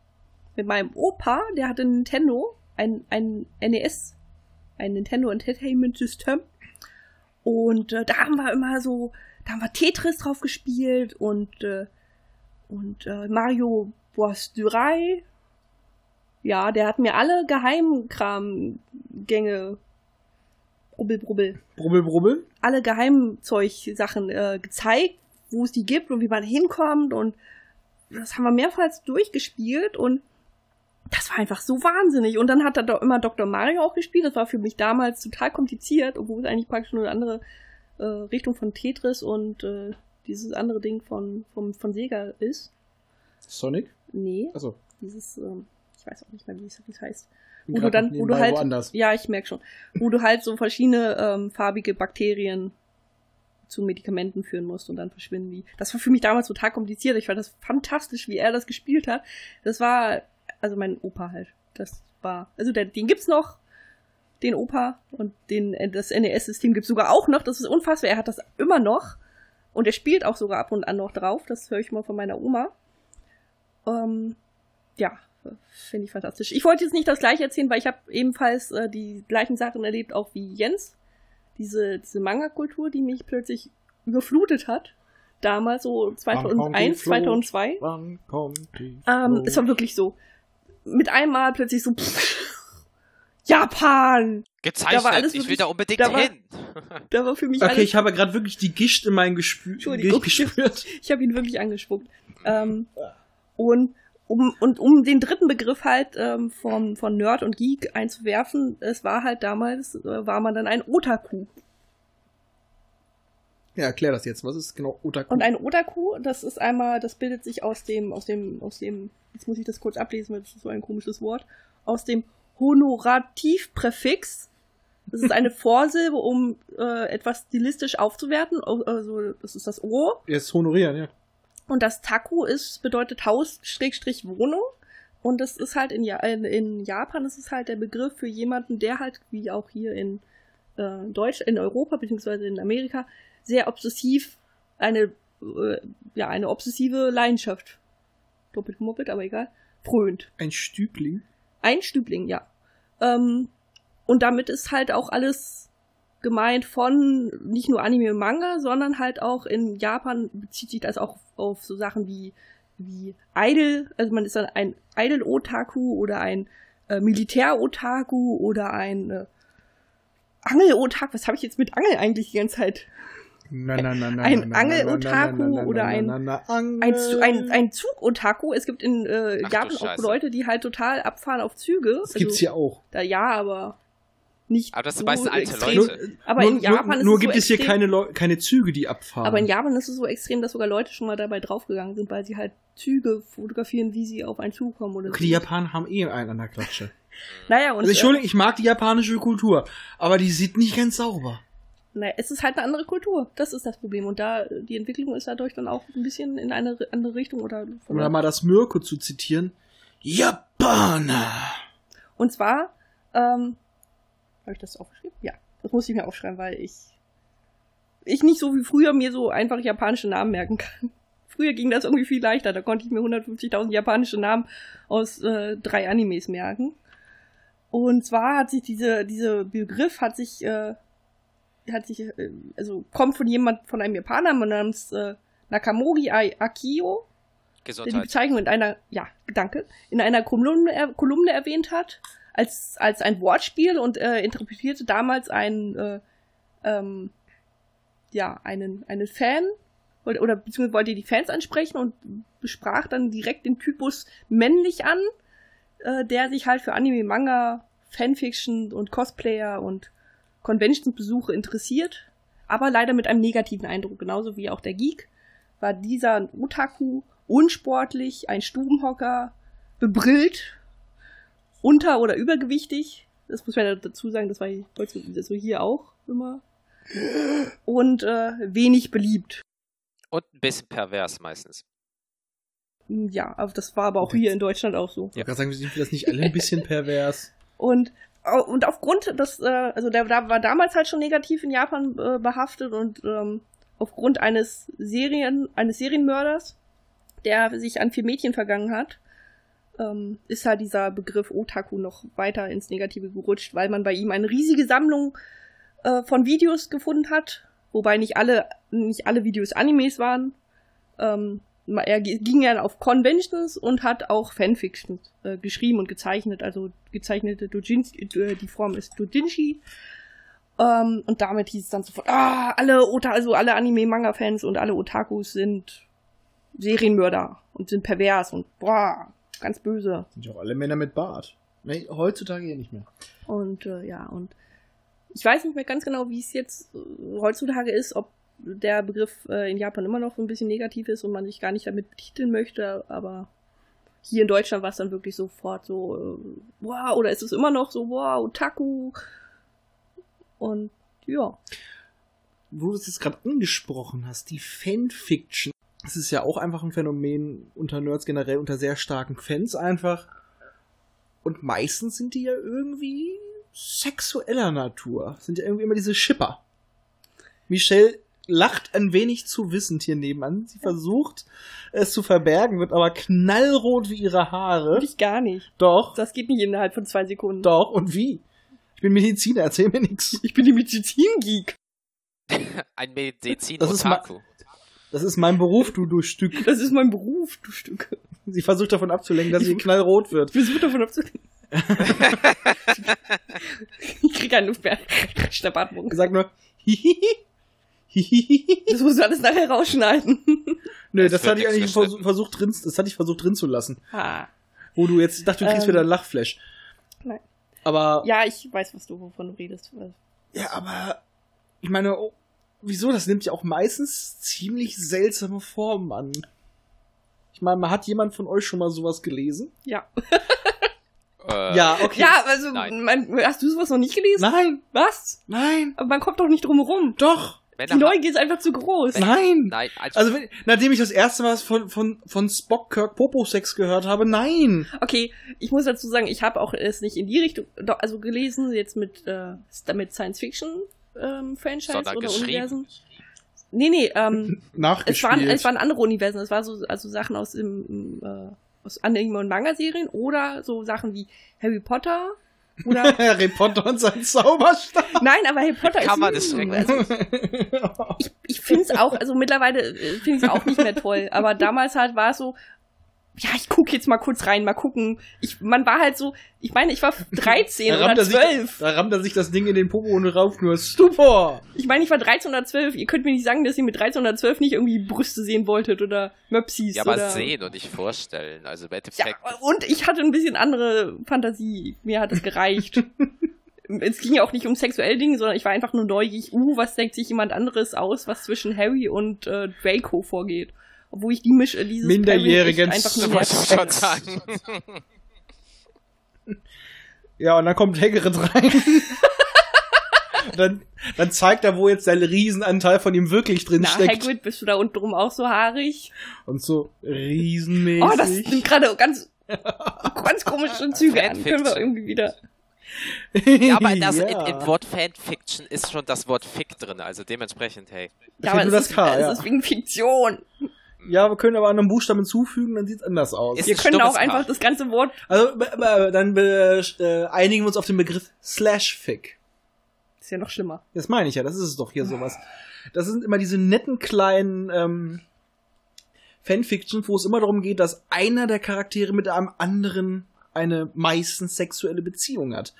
Mit meinem Opa, der hatte ein Nintendo, ein, ein NES, ein Nintendo Entertainment System. Und äh, da haben wir immer so, da haben wir Tetris drauf gespielt und, äh, und äh, Mario Bros. 3. Ja, der hat mir alle Geheimkram-Gänge, brubbel, brubbel, Brubbel, brubbel. alle Geheimzeug-Sachen äh, gezeigt, wo es die gibt und wie man hinkommt und das haben wir mehrfach durchgespielt und das war einfach so wahnsinnig. Und dann hat er doch immer Dr. Mario auch gespielt. Das war für mich damals total kompliziert, obwohl es eigentlich praktisch nur eine andere äh, Richtung von Tetris und äh, dieses andere Ding von, von, von Sega ist. Sonic? Nee, Achso. dieses, ähm, ich weiß auch nicht mehr, wie es, heißt. Wo du dann, wo du halt, Woanders. ja, ich merk schon, wo du halt so verschiedene ähm, farbige Bakterien zu Medikamenten führen musst und dann verschwinden die. Das war für mich damals total kompliziert. Ich fand das fantastisch, wie er das gespielt hat. Das war, also mein Opa halt. Das war, also der, den gibt's noch, den Opa und den, äh, das NES-System gibt's sogar auch noch. Das ist unfassbar. Er hat das immer noch und er spielt auch sogar ab und an noch drauf. Das höre ich mal von meiner Oma. Ähm, ja, finde ich fantastisch. Ich wollte jetzt nicht das gleiche erzählen, weil ich habe ebenfalls äh, die gleichen Sachen erlebt, auch wie Jens. Diese, diese Manga-Kultur, die mich plötzlich überflutet hat. Damals so Wann kommt 2001, die Flut? 2002. Wann kommt die Ähm, es war wirklich so. Mit einmal plötzlich so, pff, Japan! Gezeichnet, alles ich will wirklich- da unbedingt da war- hin. Da war für mich Okay, alles, ich habe gerade wirklich die Gischt in mein Gespür Entschuldigung. gespürt. ich habe ihn wirklich angespuckt. Ähm, und um, und um den dritten Begriff halt ähm, von, von Nerd und Geek einzuwerfen, es war halt damals, äh, war man dann ein Otaku. Ja, erklär das jetzt. Was ist genau Otaku? Und ein Otaku, das ist einmal, das bildet sich aus dem, aus dem, aus dem, jetzt muss ich das kurz ablesen, weil das ist so ein komisches Wort, aus dem Honorativpräfix. Das ist eine Vorsilbe, um äh, etwas stilistisch aufzuwerten. Au- Also, das ist das O. Jetzt honorieren, ja. Und das Taku ist, bedeutet Haus, Schrägstrich, Wohnung. Und das ist halt in, ja in, in Japan, das ist halt der Begriff für jemanden, der halt, wie auch hier in äh, Deutsch, in Europa, beziehungsweise in Amerika, sehr obsessiv eine, äh, ja, eine obsessive Leidenschaft, doppelt gemoppelt, aber egal, frönt. Ein Stübling. Ein Stübling, ja. Ähm, und damit ist halt auch alles gemeint von nicht nur Anime und Manga, sondern halt auch in Japan bezieht sich das auch auf so Sachen wie, wie Idol, also man ist dann ein Idol-Otaku oder ein äh, Militär-Otaku oder ein äh, Angel-Otaku. Was habe ich jetzt mit Angel eigentlich die ganze Zeit? Na, na, na, na, Ein Angel-Otaku oder ein-. Ein, ein, ein Zug-Otaku. Es gibt in äh, Ach Japan auch. Leute, die halt total abfahren auf Züge. Das gibt's hier auch. Da, ja, aber nicht Aber das sind so meistens alte extrem. Leute. Aber nur, in Japan nur, ist nur es gibt so es hier extrem, keine, Leu keine Züge, die abfahren. Aber in Japan ist es so extrem, dass sogar Leute schon mal dabei draufgegangen sind, weil sie halt Züge fotografieren, wie sie auf einen Zug kommen oder Okay, so. die Japaner haben eh einen an der Klatsche. Naja, und Also Entschuldigung, ich mag die japanische Kultur, aber die sieht nicht ganz sauber. naja, es ist halt eine andere Kultur. Das ist das Problem. Und da die Entwicklung ist dadurch dann auch ein bisschen in eine andere Richtung oder Um da mal das Mirko zu zitieren. Japaner! Und zwar, ähm, habe ich das aufgeschrieben? Ja, das muss ich mir aufschreiben, weil ich ich nicht so wie früher mir so einfach japanische Namen merken kann. Früher ging das irgendwie viel leichter, da konnte ich mir 150.000 japanische Namen aus äh, drei Animes merken. Und zwar hat sich diese diese Begriff hat sich äh, hat sich äh, also kommt von jemand von einem Japaner namens äh, Nakamori Akio der die Gesundheit. Bezeichnung in einer, ja, danke, in einer Kolumne, Kolumne erwähnt hat, als, als ein Wortspiel und äh, interpretierte damals einen, äh, ähm, ja, einen, einen Fan, oder, oder beziehungsweise wollte die Fans ansprechen und besprach dann direkt den Typus männlich an, äh, der sich halt für Anime, Manga, Fanfiction und Cosplayer und Conventions-Besuche interessiert, aber leider mit einem negativen Eindruck, genauso wie auch der Geek, war dieser ein Otaku, unsportlich, ein Stubenhocker, bebrillt, unter- oder übergewichtig. Das muss man ja dazu sagen, das war hier- so hier auch immer. Und äh, wenig beliebt. Und ein bisschen pervers meistens. Ja, aber das war aber auch hier in Deutschland auch so. Ich wollte gerade sagen, sind wir das nicht alle ein bisschen pervers? Und, und aufgrund des, äh, also der, der war damals halt schon negativ in Japan äh, behaftet und ähm, aufgrund eines Serien, eines Serienmörders, der sich an vier Mädchen vergangen hat, ähm, ist halt dieser Begriff Otaku noch weiter ins Negative gerutscht, weil man bei ihm eine riesige Sammlung äh, von Videos gefunden hat, wobei nicht alle, nicht alle Videos Animes waren. Ähm, er ging ja auf Conventions und hat auch Fanfictions äh, geschrieben und gezeichnet, also gezeichnete Dojinshi, äh, die Form ist Dojinshi. Ähm, und damit hieß es dann sofort, ah, alle Ota also alle Anime-Manga-Fans und alle Otakus sind Serienmörder und sind pervers und boah, ganz böse. Sind ja auch alle Männer mit Bart. Nee, heutzutage ja nicht mehr. Und äh, ja, und ich weiß nicht mehr ganz genau, wie es jetzt äh, heutzutage ist, ob der Begriff äh, in Japan immer noch so ein bisschen negativ ist und man sich gar nicht damit betiteln möchte, aber hier in Deutschland war es dann wirklich sofort so, äh, wow, oder ist es immer noch so, wow, Otaku. Und ja, Wo du es jetzt gerade angesprochen hast, die Fanfiction. Das ist ja auch einfach ein Phänomen unter Nerds generell, unter sehr starken Fans einfach. Und meistens sind die ja irgendwie sexueller Natur. Sind ja irgendwie immer diese Schipper. Michelle lacht ein wenig zu wissend hier nebenan. Sie versucht es zu verbergen, wird aber knallrot wie ihre Haare. ich gar nicht. Doch, Das geht nicht innerhalb von zwei Sekunden. doch. Und wie? Ich bin Mediziner, erzähl mir nichts. Ich bin die Medizin-Geek. Ein Medizin Das ist mein Beruf, du, du Stück. Das ist mein Beruf, du Stück. Sie versucht davon abzulenken, dass sie knallrot wird. Ich versuche davon abzulenken. ich krieg keine Luft mehr. Stabbatmung. Sag nur, hihihi. Hihihi. Das musst du alles nachher rausschneiden. Nö, Das das, hatte ich eigentlich geschnitten. versuch, versucht drin, das hatte ich versucht drin zu lassen. ah. Wo du jetzt, ich dachte, du kriegst Ähm. wieder ein Lachflash. Nein. Aber, ja, Ja, ich weiß, was du, wovon du redest. aber, ich meine, oh, wieso? Das nimmt ja auch meistens ziemlich seltsame Formen an. Ich meine, hat jemand von euch schon mal sowas gelesen? Ja. Äh, Ja, okay. Ja, also, man, hast du sowas noch nicht gelesen? Nein, Was? nein, Aber man kommt doch nicht drum herum. doch, wenn Die er- Neugier ist einfach zu groß. nein. Nein, also, Also, wenn, nachdem ich das erste Mal was von, von, von Spock Kirk Popo-Sex gehört habe, nein. Okay, ich muss dazu sagen, ich habe auch es nicht in die Richtung, doch, also gelesen, jetzt mit, äh, mit Science-Fiction-Franchise Sondern oder geschrieben. Universen. Nee, nee, ähm, es, waren, es waren andere Universen. Es war so, also Sachen aus dem, äh, aus Anime- und Manga-Serien oder so Sachen wie Harry Potter oder, Harry Potter und sein Zauberstab. nein, aber Harry Potter Kann man ist, das schrecken? also, ich, ich finde es auch, also mittlerweile äh, finde ich es auch nicht mehr toll, aber damals halt war es so, ja, ich gucke jetzt mal kurz rein, mal gucken. Ich, man war halt so, ich meine, ich war 13 Da oder rammt, er sich, 12. da rammt er sich das Ding in den Popo und rauf nur Stupor. Ich meine, ich war 13 oder 12. Ihr könnt mir nicht sagen, dass ihr mit 13 oder 12 nicht irgendwie Brüste sehen wolltet oder Möpsis ja, aber oder... sehen und nicht vorstellen. Also im Ja, Endeffekt. und ich hatte ein bisschen andere Fantasie. Mir hat es gereicht. es ging ja auch nicht um sexuelle Dinge, sondern ich war einfach nur neugierig, uh, was denkt sich jemand anderes aus, was zwischen Harry und äh, Draco vorgeht. Obwohl ich die Misch, dieses Minderjährigen einfach nur wollte ich schon sagen. Ja, und dann kommt Hagrid rein. dann, dann zeigt er, wo jetzt der Riesenanteil von ihm wirklich drin Na, steckt. Hagrid, bist du da unten drum auch so haarig? Und so riesenmäßig. Oh, das sind gerade ganz, ganz komische Züge an. Können wir irgendwie wieder... Ja, aber das, Ja. in, im Wort Fanfiction ist schon das Wort Fick drin, also dementsprechend, hey. Da Ja, aber es das ist, K, es ja. ist wegen Fiktion. Ja, wir können aber einen Buchstaben hinzufügen, dann sieht's anders aus. Ist Wir können auch einfach das ganze Wort Also, dann äh, einigen wir uns auf den Begriff Slash-Fic. ist ja noch schlimmer. Das meine ich ja, das ist es doch hier sowas. Das sind immer diese netten kleinen ähm, Fanfictions, wo es immer darum geht, dass einer der Charaktere mit einem anderen eine meistens sexuelle Beziehung hat.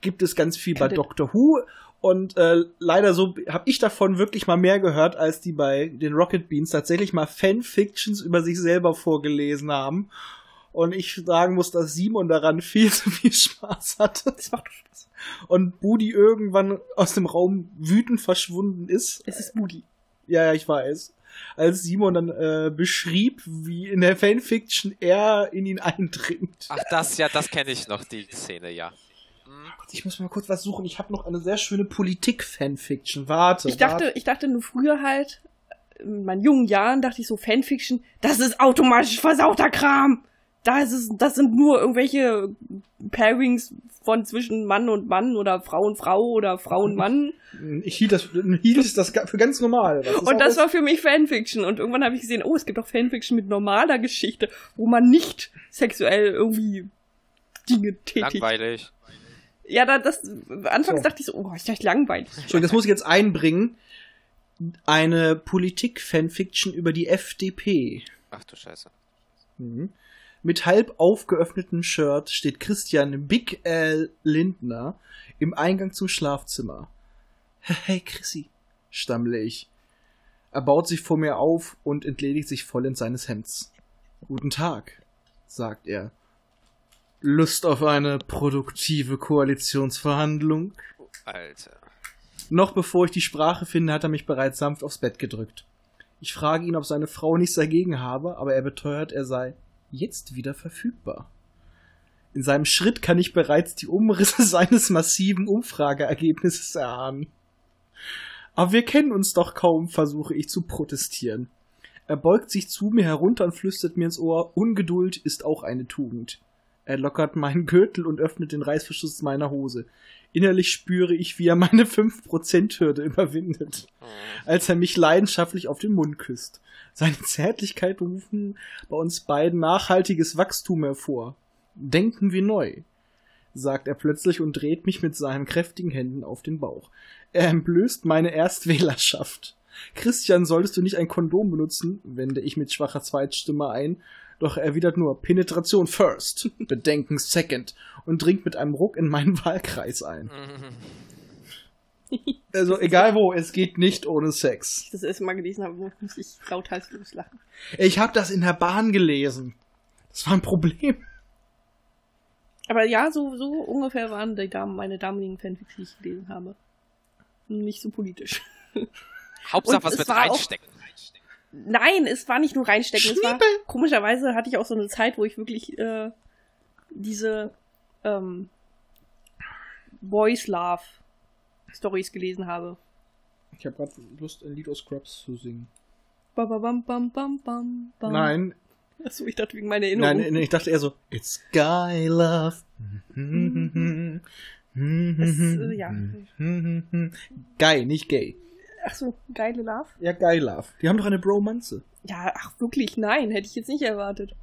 Gibt es ganz viel bei ihr- Doctor Who und äh, leider so habe ich davon wirklich mal mehr gehört, als die bei den Rocket Beans tatsächlich mal Fanfictions über sich selber vorgelesen haben. Und ich sagen muss, dass Simon daran viel zu viel Spaß hatte. Das macht Spaß. Und Budi irgendwann aus dem Raum wütend verschwunden ist. Es ist Moody. Ja, ja, ich weiß. Als Simon dann äh, beschrieb, wie in der Fanfiction er in ihn eindringt. Ach, das, ja, das kenne ich noch, die Szene, ja. Ich muss mal kurz was suchen. Ich habe noch eine sehr schöne Politik-Fanfiction. Warte. Ich dachte, ich dachte nur früher halt, in meinen jungen Jahren dachte ich so, Fanfiction, das ist automatisch versauter Kram. Da ist es, das sind nur irgendwelche Pairings von zwischen Mann und Mann oder Frau und Frau oder Frau und Mann. Warte. Ich hielt das, hielt das für ganz normal. Das Und das war für mich Fanfiction. Und irgendwann habe ich gesehen, oh, es gibt auch Fanfiction mit normaler Geschichte, wo man nicht sexuell irgendwie Dinge tätigt. Langweilig. Ja, da, das, anfangs So. dachte ich so, oh, ist das langweilig. Entschuldigung, das muss ich jetzt einbringen. Eine Politik-Fanfiction über die FDP. Ach du Scheiße. Mhm. Mit halb aufgeöffnetem Shirt steht Christian Big L. Lindner im Eingang zum Schlafzimmer. Hey Chrissy, stammle ich. Er baut sich vor mir auf und entledigt sich vollends seines Hemds. Guten Tag, sagt er. Lust auf eine produktive Koalitionsverhandlung? Alter. Noch bevor ich die Sprache finde, hat er mich bereits sanft aufs Bett gedrückt. Ich frage ihn, ob seine Frau nichts dagegen habe, aber er beteuert, er sei jetzt wieder verfügbar. In seinem Schritt kann ich bereits die Umrisse seines massiven Umfrageergebnisses erahnen. Aber wir kennen uns doch kaum, versuche ich zu protestieren. Er beugt sich zu mir herunter und flüstert mir ins Ohr, Ungeduld ist auch eine Tugend. Er lockert meinen Gürtel und öffnet den Reißverschluss meiner Hose. Innerlich spüre ich, wie er meine 5%-Hürde überwindet, als er mich leidenschaftlich auf den Mund küsst. Seine Zärtlichkeit rufen bei uns beiden nachhaltiges Wachstum hervor. Denken wir neu, sagt er plötzlich und dreht mich mit seinen kräftigen Händen auf den Bauch. Er entblößt meine Erstwählerschaft. Christian, solltest du nicht ein Kondom benutzen, wende ich mit schwacher Zweitstimme ein, doch er erwidert nur Penetration first, Bedenken second und dringt mit einem Ruck in meinen Wahlkreis ein. Also egal wo, es geht nicht ohne Sex. Das erste Mal gelesen habe, muss ich lauthals loslachen. Ich habe das in der Bahn gelesen. Das war ein Problem. Aber ja, so, so ungefähr waren die Damen, meine damaligen Fanfics, die ich gelesen habe. Nicht so politisch. Hauptsache Und was mit reinstecken. Nein, es war nicht nur reinstecken. Es war, komischerweise hatte ich auch so eine Zeit, wo ich wirklich äh, diese ähm, Boys Love Stories gelesen habe. Ich habe gerade Lust, ein Lied aus Scrubs zu singen. Bam, bam, bam, bam, bam, bam. Nein, Achso, ich dachte wegen meiner Erinnerung. nein, ich dachte eher so, It's Guy Love. Das, äh, ja. Guy, nicht gay. Achso, geile Love? Ja, Guy Love. Die haben doch eine Bromanze. Ja, ach wirklich, nein, hätte ich jetzt nicht erwartet.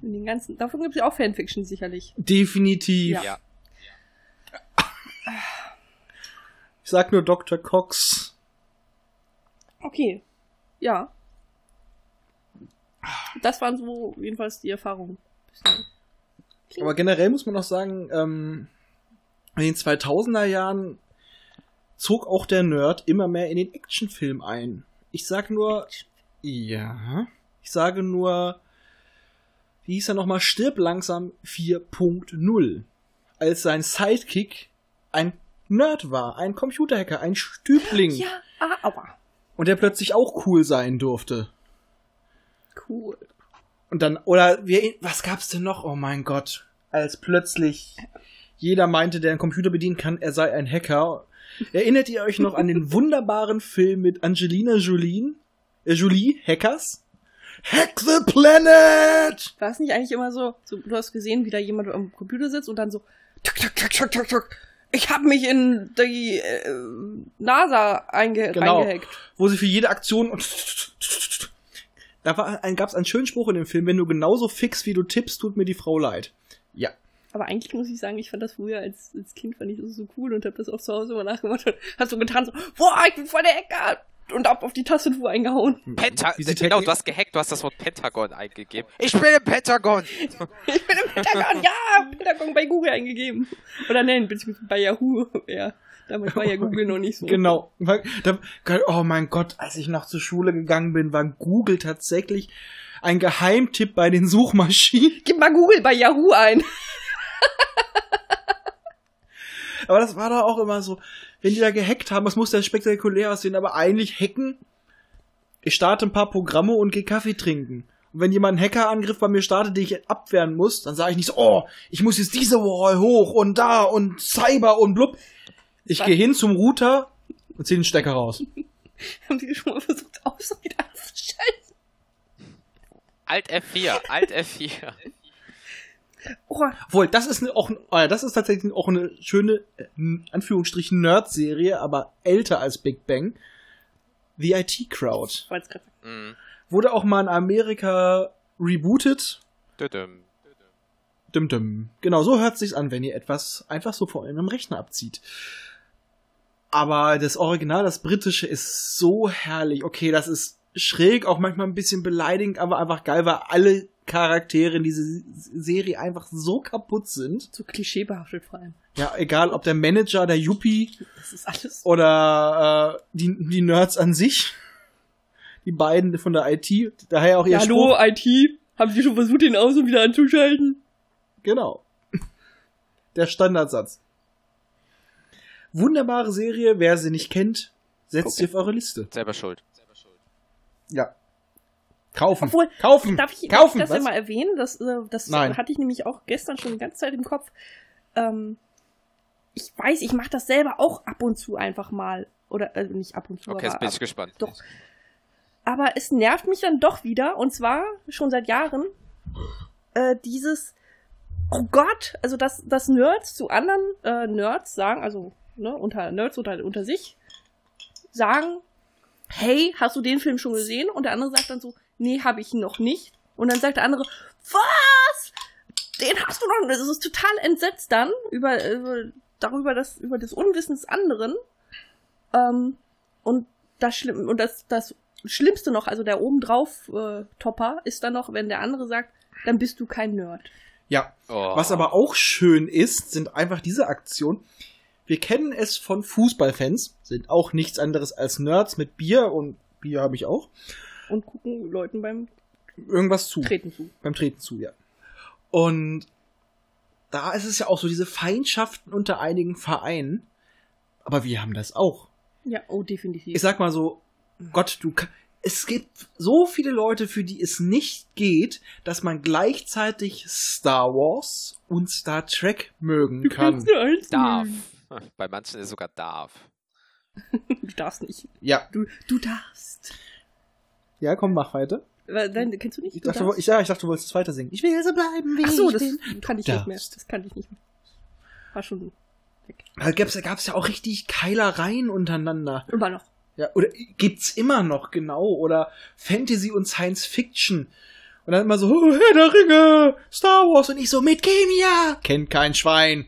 In den ganzen, davon gibt es ja auch Fanfiction sicherlich. Definitiv. Ja. Ja. Ich sag nur Dr. Cox. Okay, ja. Das waren so jedenfalls die Erfahrungen. Aber generell muss man auch sagen, ähm, in den 2000er Jahren zog auch der Nerd immer mehr in den Actionfilm ein. Ich sag nur, ja, ich sage nur, wie hieß er nochmal, stirb langsam 4.0. Als sein Sidekick ein Nerd war, ein Computerhacker, ein Stübling. Ja, ah, aua. Und der plötzlich auch cool sein durfte. Cool. Und dann, oder wir, was gab's denn noch? Oh mein Gott. Als plötzlich jeder meinte, der einen Computer bedienen kann, er sei ein Hacker. Erinnert ihr euch noch an den wunderbaren Film mit Angelina Jolie? Äh, Jolie, Hackers? Hack the Planet! War es nicht eigentlich immer so, so, du hast gesehen, wie da jemand am Computer sitzt und dann so, tuk, tuk, tuk, tuk, tuk, tuk. ich hab mich in die äh, NASA einge Genau. reingehackt. Wo sie für jede Aktion und da war ein, gab's einen schönen Spruch in dem Film, wenn du genauso fix wie du tippst, tut mir die Frau leid. Ja. Aber eigentlich muss ich sagen, ich fand das früher als, als Kind fand ich das so cool und hab das auch zu Hause immer nachgemacht und hab so getan, so, boah, ich bin voll der Hacker! Und hab auf die Tastatur eingehauen. Penta Wie sieht genau, du hast gehackt, du hast das Wort Pentagon eingegeben. Ich bin im Pentagon! Ich bin im Pentagon, ja, Pentagon bei Google eingegeben. Oder nein, beziehungsweise bei Yahoo, ja. Damals war ja Google noch nicht so. Genau. Oh mein Gott, als ich noch zur Schule gegangen bin, war Google tatsächlich ein Geheimtipp bei den Suchmaschinen. Gib mal Google bei Yahoo ein. Aber das war da auch immer so, wenn die da gehackt haben, das muss ja spektakulär aussehen, aber eigentlich hacken. Ich starte ein paar Programme und gehe Kaffee trinken. Und wenn jemand einen Hackerangriff bei mir startet, den ich abwehren muss, dann sage ich nicht so, oh, ich muss jetzt diese Wall hoch und da und Cyber und blub. Ich gehe hin zum Router und ziehe den Stecker raus. Haben die schon mal versucht, Ausrede abzuschalten? Alt F4, Alt F4. Oh, Obwohl, das ist ne, auch, äh, das ist tatsächlich auch eine schöne, äh, in Anführungsstrichen Nerd-Serie, aber älter als Big Bang. The IT Crowd. Mhm. Wurde auch mal in Amerika rebootet. Düdüm. Dim dim. Genau, so hört sich's an, wenn ihr etwas einfach so vor eurem Rechner abzieht. Aber das Original, das britische, ist so herrlich. Okay, das ist schräg, auch manchmal ein bisschen beleidigend, aber einfach geil, weil alle Charaktere in dieser Serie einfach so kaputt sind. So klischeebehaftet vor allem. Ja, egal, ob der Manager, der Yuppie Das ist alles. oder äh, die, die Nerds an sich. Die beiden von der IT. Daher auch ihr Ja, hallo, Spruch. IT. Haben Sie schon versucht, den aus und wieder anzuschalten? Genau. Der Standardsatz. Wunderbare Serie, wer sie nicht kennt, setzt sie auf eure Liste. Selber schuld. Ja. Kaufen. Obwohl, kaufen. Darf ich, kaufen. darf ich das was? ja mal erwähnen? Das, äh, das Nein. hatte ich nämlich auch gestern schon die ganze Zeit im Kopf. Ähm, ich weiß, ich mache das selber auch ab und zu einfach mal. Oder also nicht ab und zu, Okay, jetzt bin ab, ich gespannt. Doch. Aber es nervt mich dann doch wieder, und zwar schon seit Jahren, äh, dieses, oh Gott, also dass, dass Nerds zu anderen äh, Nerds sagen, also ne, unter Nerds unter, unter sich, sagen, hey, hast du den Film schon gesehen? Und der andere sagt dann so, nee, habe ich noch nicht. Und dann sagt der andere, was? Den hast du noch nicht. Das ist total entsetzt dann über, über darüber, dass, über das Unwissen des anderen. Ähm, und das schlimm, und das, das Schlimmste noch, also der obendrauf äh, Topper, ist dann noch, wenn der andere sagt, dann bist du kein Nerd. Ja. Oh. Was aber auch schön ist, sind einfach diese Aktionen. Wir kennen es von Fußballfans, sind auch nichts anderes als Nerds mit Bier und Bier habe ich auch. Und gucken Leuten beim Irgendwas zu. Treten zu. Beim Treten zu, ja. Und da ist es ja auch so diese Feindschaften unter einigen Vereinen. Aber wir haben das auch. Ja, oh, definitiv. Ich sag mal so, Gott, du es gibt so viele Leute, für die es nicht geht, dass man gleichzeitig Star Wars und Star Trek mögen kann. Darf. Bei manchen ist es sogar darf. Du darfst nicht. Ja. Du, du darfst. Ja, komm, mach weiter. Nein, kennst du nicht? Ich dachte, ich, ja, ich dachte, du wolltest weiter singen. Ich will so bleiben, wie Ach so, ich das bin. kann ich nicht mehr. Das kann ich nicht mehr. War schon weg. Da gab's, da gab's ja auch richtig Keilereien untereinander. Immer noch. Ja, oder gibt's immer noch, genau. Oder Fantasy und Science Fiction. Und dann immer so, oh, Herr der Ringe, Star Wars und ich so, mit Chemia. Kennt kein Schwein.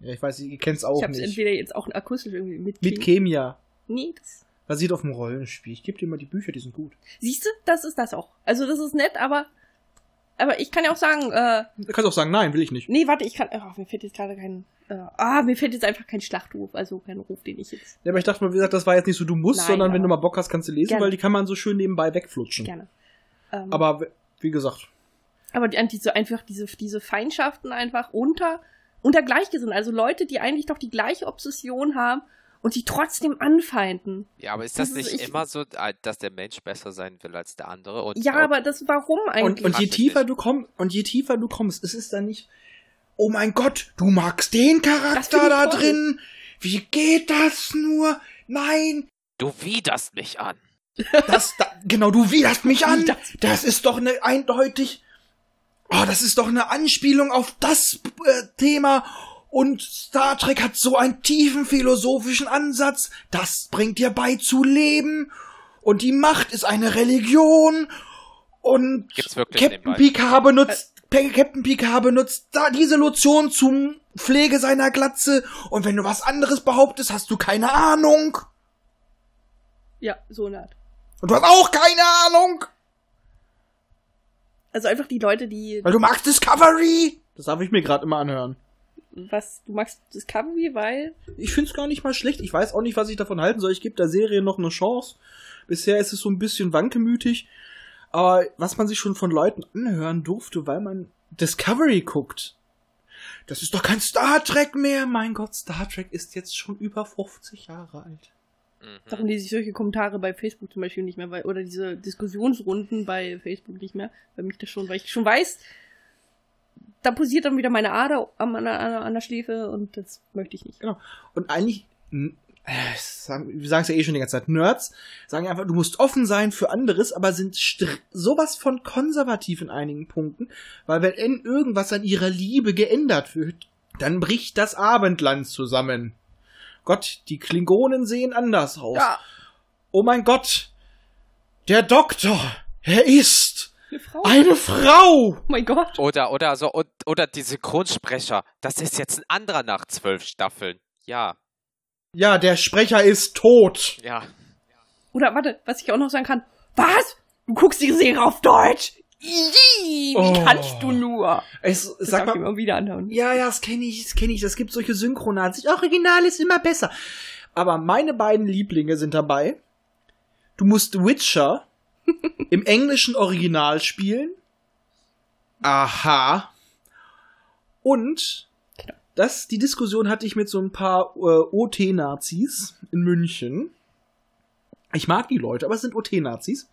Ja, ich weiß, ihr kennt's auch ich hab's nicht. entweder jetzt auch akustisch irgendwie mit. Mit Chemia. Nee, das. Basiert auf dem Rollenspiel. Ich gebe dir mal die Bücher, die sind gut. Siehst du, das ist das auch. Also das ist nett, aber. Aber ich kann ja auch sagen, äh, Du kannst auch sagen, nein, will ich nicht. nee, warte, ich kann. Oh, mir fällt jetzt gerade kein. Äh, ah, mir fällt jetzt einfach kein Schlachtruf, also kein Ruf, den ich jetzt Ja, aber ich dachte mal, wie gesagt, das war jetzt nicht so, du musst, Nein, sondern wenn du mal Bock hast, kannst du lesen, Gerne. weil die kann man so schön nebenbei wegflutschen. gerne. Ähm, Aber wie gesagt, Aber die, diese, einfach diese, diese Feindschaften einfach unter, unter Gleichgesinnten. Also Leute, die eigentlich doch die gleiche Obsession haben und sie trotzdem anfeinden. Ja, aber ist das, Das ist- nicht ich- immer so, äh, dass der Mensch besser sein will als der andere? Und Ja, und- aber das, warum und, eigentlich? und je Praktisch tiefer du kommst, und je tiefer du kommst, es ist dann nicht, oh mein Gott, du magst den Charakter da toll. drin. Wie geht das nur? Nein, du widerst mich an. das, da, genau, du widerst mich an. Das ist doch eine eindeutig, oh, das ist doch eine Anspielung auf das äh, Thema. Und Star Trek hat so einen tiefen philosophischen Ansatz. Das bringt dir bei zu leben. Und die Macht ist eine Religion. Und Captain. Picard benutzt, Captain Picard benutzt da diese Lotion zum Pflege seiner Glatze. Und wenn du was anderes behauptest, hast du keine Ahnung. Ja, so eine Art. Und du hast auch keine Ahnung. Also einfach die Leute, die, Weil du magst Discovery. Das darf ich mir gerade immer anhören. Was, du magst Discovery, weil, Ich find's gar nicht mal schlecht. Ich weiß auch nicht, was ich davon halten soll. Ich gebe der Serie noch eine Chance. Bisher ist es so ein bisschen wankemütig. Aber was man sich schon von Leuten anhören durfte, weil man Discovery guckt. Das ist doch kein Star Trek mehr. Mein Gott, Star Trek ist jetzt schon über 50 Jahre alt. Mhm. darum lese ich solche Kommentare bei Facebook zum Beispiel nicht mehr, weil, oder diese Diskussionsrunden bei Facebook nicht mehr, weil mich das schon, weil ich schon weiß, da posiert dann wieder meine Ader an, an, an, der Schläfe und das möchte ich nicht. Und eigentlich, äh, sagen, wir sagen es ja eh schon die ganze Zeit, Nerds sagen einfach, du musst offen sein für anderes, aber sind sowas von konservativ in einigen Punkten, weil wenn irgendwas an ihrer Liebe geändert wird, dann bricht das Abendland zusammen. Gott, die Klingonen sehen anders aus. Ja, Oh mein Gott, der Doktor, er ist eine Frau. eine Frau. oh mein Gott. Oder, oder so, und, oder die Synchronsprecher. Das ist jetzt ein anderer nach zwölf Staffeln. Ja, Ja, der Sprecher ist tot. ja. Oder warte, was ich auch noch sagen kann. Was? Du guckst die Serie auf Deutsch? Wie Oh. kannst du nur? Es, Das sag mal, immer wieder anhören. Ja, ja, das kenne ich, das kenne ich. Es gibt solche Synchronats. Original ist immer besser. Aber meine beiden Lieblinge sind dabei. Du musst Witcher im englischen Original spielen. Aha. Und das, die Diskussion hatte ich mit so ein paar äh, OT-Nazis in München. Ich mag die Leute, aber es sind OT-Nazis.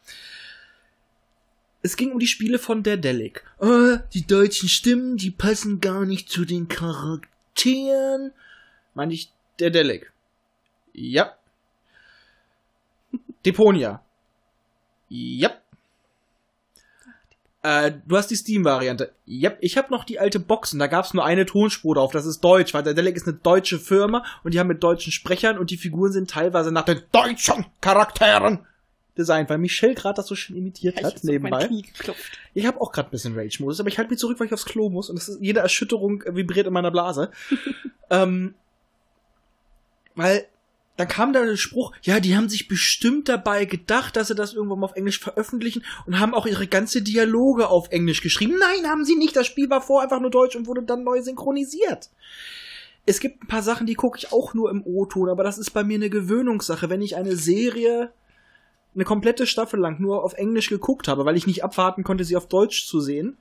Es ging um die Spiele von Daedalic. Äh, die deutschen Stimmen, die passen gar nicht zu den Charakteren. Meine ich Daedalic. Ja. Deponia. Ja. Äh, du hast die Steam-Variante. Ja, ich habe noch die alte Boxen. Da gab's nur eine Tonspur drauf. Das ist Deutsch, weil Daedalic ist eine deutsche Firma und die haben mit deutschen Sprechern und die Figuren sind teilweise nach den deutschen Charakteren designt, weil Michelle gerade das so schön imitiert Ich hat mein nebenbei. Ich habe auch gerade ein bisschen Rage-Modus, aber ich halte mich zurück, weil ich aufs Klo muss und ist, jede Erschütterung vibriert in meiner Blase. ähm, weil dann kam da der Spruch, ja, die haben sich bestimmt dabei gedacht, dass sie das irgendwann mal auf Englisch veröffentlichen und haben auch ihre ganze Dialoge auf Englisch geschrieben. Nein, haben sie nicht. Das Spiel war vorher einfach nur Deutsch und wurde dann neu synchronisiert. Es gibt ein paar Sachen, die gucke ich auch nur im O-Ton, aber das ist bei mir eine Gewöhnungssache. Wenn ich eine Serie eine komplette Staffel lang nur auf Englisch geguckt habe, weil ich nicht abwarten konnte, sie auf Deutsch zu sehen,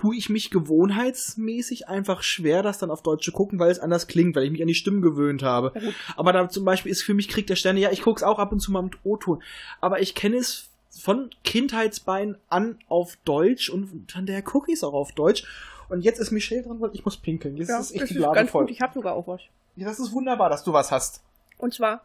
tue ich mich gewohnheitsmäßig einfach schwer, das dann auf Deutsch zu gucken, weil es anders klingt, weil ich mich an die Stimmen gewöhnt habe. Ja. Aber da zum Beispiel ist für mich Krieg der Sterne, ja, ich gucke es auch ab und zu mal mit O-Ton. Aber ich kenne es von Kindheitsbeinen an auf Deutsch und von daher gucke ich es auch auf Deutsch. Und jetzt ist Michelle dran, weil ich muss pinkeln. Jetzt Ja, ist echt das die Blase ganz voll. gut. Ich habe sogar auch was. Ja, das ist wunderbar, dass du was hast. Und zwar.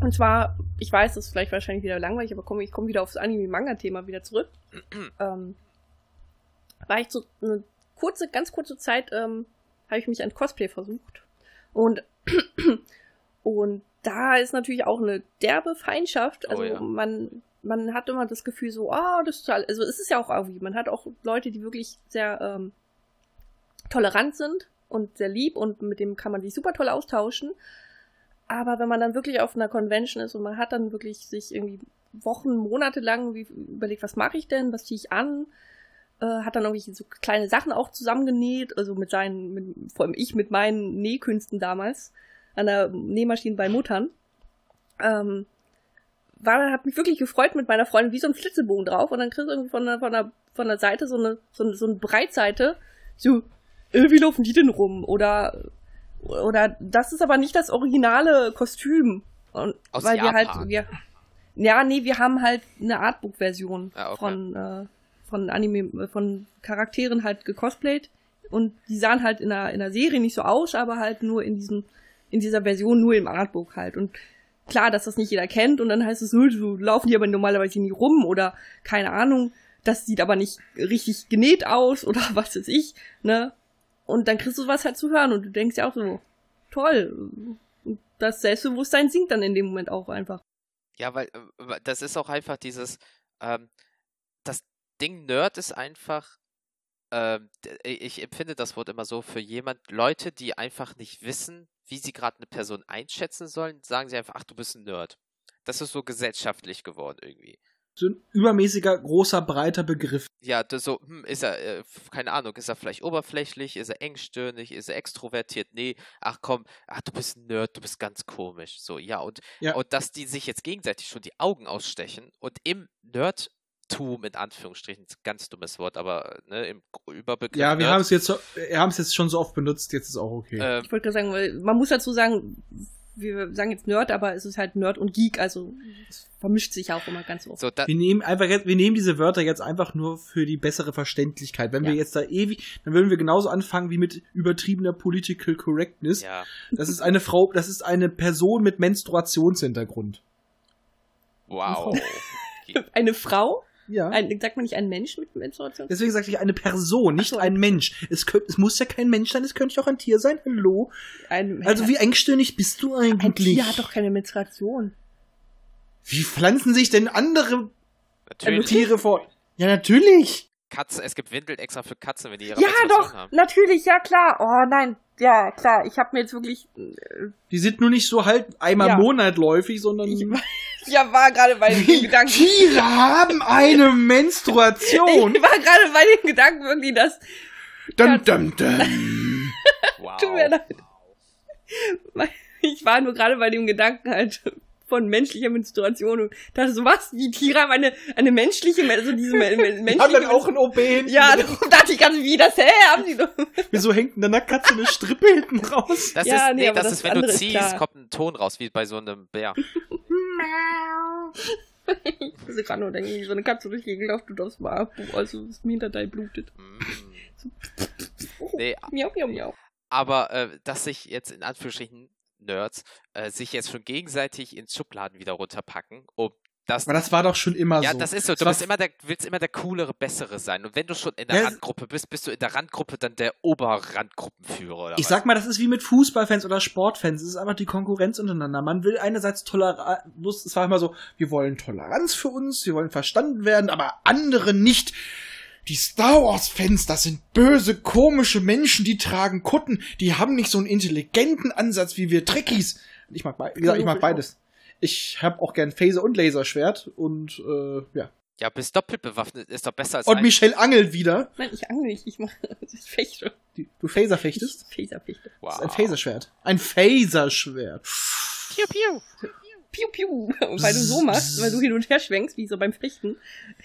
Und zwar, ich weiß, das ist vielleicht wahrscheinlich wieder langweilig, aber komm, ich komme wieder aufs Anime-Manga-Thema wieder zurück. ähm, war ich so eine kurze, ganz kurze Zeit, ähm, habe ich mich an Cosplay versucht. Und, und da ist natürlich auch eine derbe Feindschaft. Oh Also ja. man, man hat immer das Gefühl so, ah, das ist total, also es ist ja auch irgendwie, man hat auch Leute, die wirklich sehr ähm, tolerant sind und sehr lieb und mit dem kann man sich super toll austauschen. Aber wenn man dann wirklich auf einer Convention ist und man hat dann wirklich sich irgendwie Wochen, Monate lang überlegt, was mache ich denn, was ziehe ich an, äh, hat dann irgendwie so kleine Sachen auch zusammengenäht, also mit seinen, mit, vor allem ich mit meinen Nähkünsten damals an der Nähmaschine bei Muttern. Ähm, war, hat mich wirklich gefreut mit meiner Freundin wie so ein Flitzebogen drauf und dann kriegst du irgendwie von der, von der, von der Seite so eine, so so eine Breitseite, so, äh, wie laufen die denn rum? Oder, oder das ist aber nicht das originale Kostüm. Und, Aus weil wir Japan. halt, wir, ja, nee, wir haben halt eine Artbook-Version Ah, okay. von, äh, von Anime, von Charakteren halt gecosplayt. Und die sahen halt in der, in der Serie nicht so aus, aber halt nur in diesem, in dieser Version nur im Artbook halt. Und klar, dass das nicht jeder kennt und dann heißt es so laufen die aber normalerweise nie rum oder keine Ahnung, das sieht aber nicht richtig genäht aus oder was weiß ich, ne? Und dann kriegst du was halt zu hören und du denkst ja auch so, toll. Und das Selbstbewusstsein sinkt dann in dem Moment auch einfach. Ja, weil äh, das ist auch einfach dieses, ähm, das Ding Nerd ist einfach, ähm, ich empfinde das Wort immer so, für jemand, Leute, die einfach nicht wissen, wie sie gerade eine Person einschätzen sollen, sagen sie einfach, ach, du bist ein Nerd. Das ist so gesellschaftlich geworden irgendwie. So ein übermäßiger, großer, breiter Begriff. Ja, das so, hm, ist er, äh, keine Ahnung, ist er vielleicht oberflächlich, ist er engstirnig, ist er extrovertiert? Nee, ach komm, ach, du bist ein Nerd, du bist ganz komisch. So, ja, und, Ja. und dass die sich jetzt gegenseitig schon die Augen ausstechen und im Nerdtum, in Anführungsstrichen, ganz dummes Wort, aber ne, im Überbegriff Ja, wir haben es jetzt, so- wir haben es jetzt schon so oft benutzt, jetzt ist auch okay. äh, Ich wollte gerade sagen, weil man muss dazu sagen, wir sagen jetzt Nerd, aber es ist halt Nerd und Geek, also es vermischt sich auch immer ganz oft. so, wir nehmen einfach jetzt, wir nehmen diese Wörter jetzt einfach nur für die bessere Verständlichkeit. Wenn wir Ja. jetzt da ewig, dann würden wir genauso anfangen wie mit übertriebener Political Correctness. ja, Das ist eine Frau, das ist eine Person mit Menstruationshintergrund. wow. Okay. Eine Frau? Ja. Ein, sagt man nicht ein Mensch mit Menstruation? Deswegen sage ich eine Person, nicht so, ein Mensch. Es, könnt, es muss ja kein Mensch sein, es könnte ja auch ein Tier sein. Hallo. Ein, Also wie engstirnig bist du ein eigentlich? Tier hat doch keine Menstruation. Wie pflanzen sich denn andere Natürlich. Tiere vor? Ja, natürlich. Katzen, es gibt Windeln extra für Katzen, wenn die ihre Ja, doch, haben. natürlich, ja klar. Oh nein, ja klar. Ich habe mir jetzt wirklich, äh, Die sind nur nicht so halt einmal Ja. monatläufig, sondern ich, ja war gerade bei dem Wie Gedanken. Tiere haben eine Menstruation. Ich war gerade bei dem Gedanken wirklich, dass Dum, dum, dum. Wow. Tut mir leid. Ich war nur gerade bei dem Gedanken halt von menschlicher Menstruation und dachte so, was? Die Tiere haben eine, eine menschliche, also diese me- me- Die menschliche haben dann auch ein OB hinten Ja, darum dachte ich ganz, wie das, hä? Haben die doch. Wieso hängt denn da einer Katze eine Strippe hinten raus? Das Ja, ist, nee, nee, das, das ist, wenn du ziehst, kommt ein Ton raus, wie bei so einem Bär. Also gerade nur denken, wie so eine Katze durch die Gegend läuft und aufs Mal, also das Hinterteil blutet. Mm. Nee, Miau, miau, miau. aber äh, dass sich jetzt in Anführungsstrichen Nerds äh, sich jetzt schon gegenseitig ins Schubladen wieder runterpacken, um das. Aber das war doch schon immer ja, so. das ist so. Du bist immer der, willst immer der coolere, bessere sein. Und wenn du schon in der Ja, Randgruppe bist, bist du in der Randgruppe dann der Oberrandgruppenführer. Ich was? sag mal, das ist wie mit Fußballfans oder Sportfans. Es ist einfach die Konkurrenz untereinander. Man will einerseits Toleranz, es war immer so, wir wollen Toleranz für uns, wir wollen verstanden werden, aber andere nicht. Die Star Wars-Fans, das sind böse, komische Menschen, die tragen Kutten, die haben nicht so einen intelligenten Ansatz wie wir Trekkies. Ich mag, be- wie gesagt, ich mag beides. Ich hab auch gern Phaser und Laserschwert und äh, ja. Ja, bist doppelt bewaffnet, ist doch besser als Und ein. Michelle angelt wieder. Nein, ich angel nicht, ich mache, ich fechte. Du Phaser fechtest? Ich Phaser fechte. Wow. Das ist ein Phaserschwert. Ein Phaserschwert. Piu, piu. Piu piu. Und weil du so machst, weil du hin und her schwenkst, wie so beim Fechten,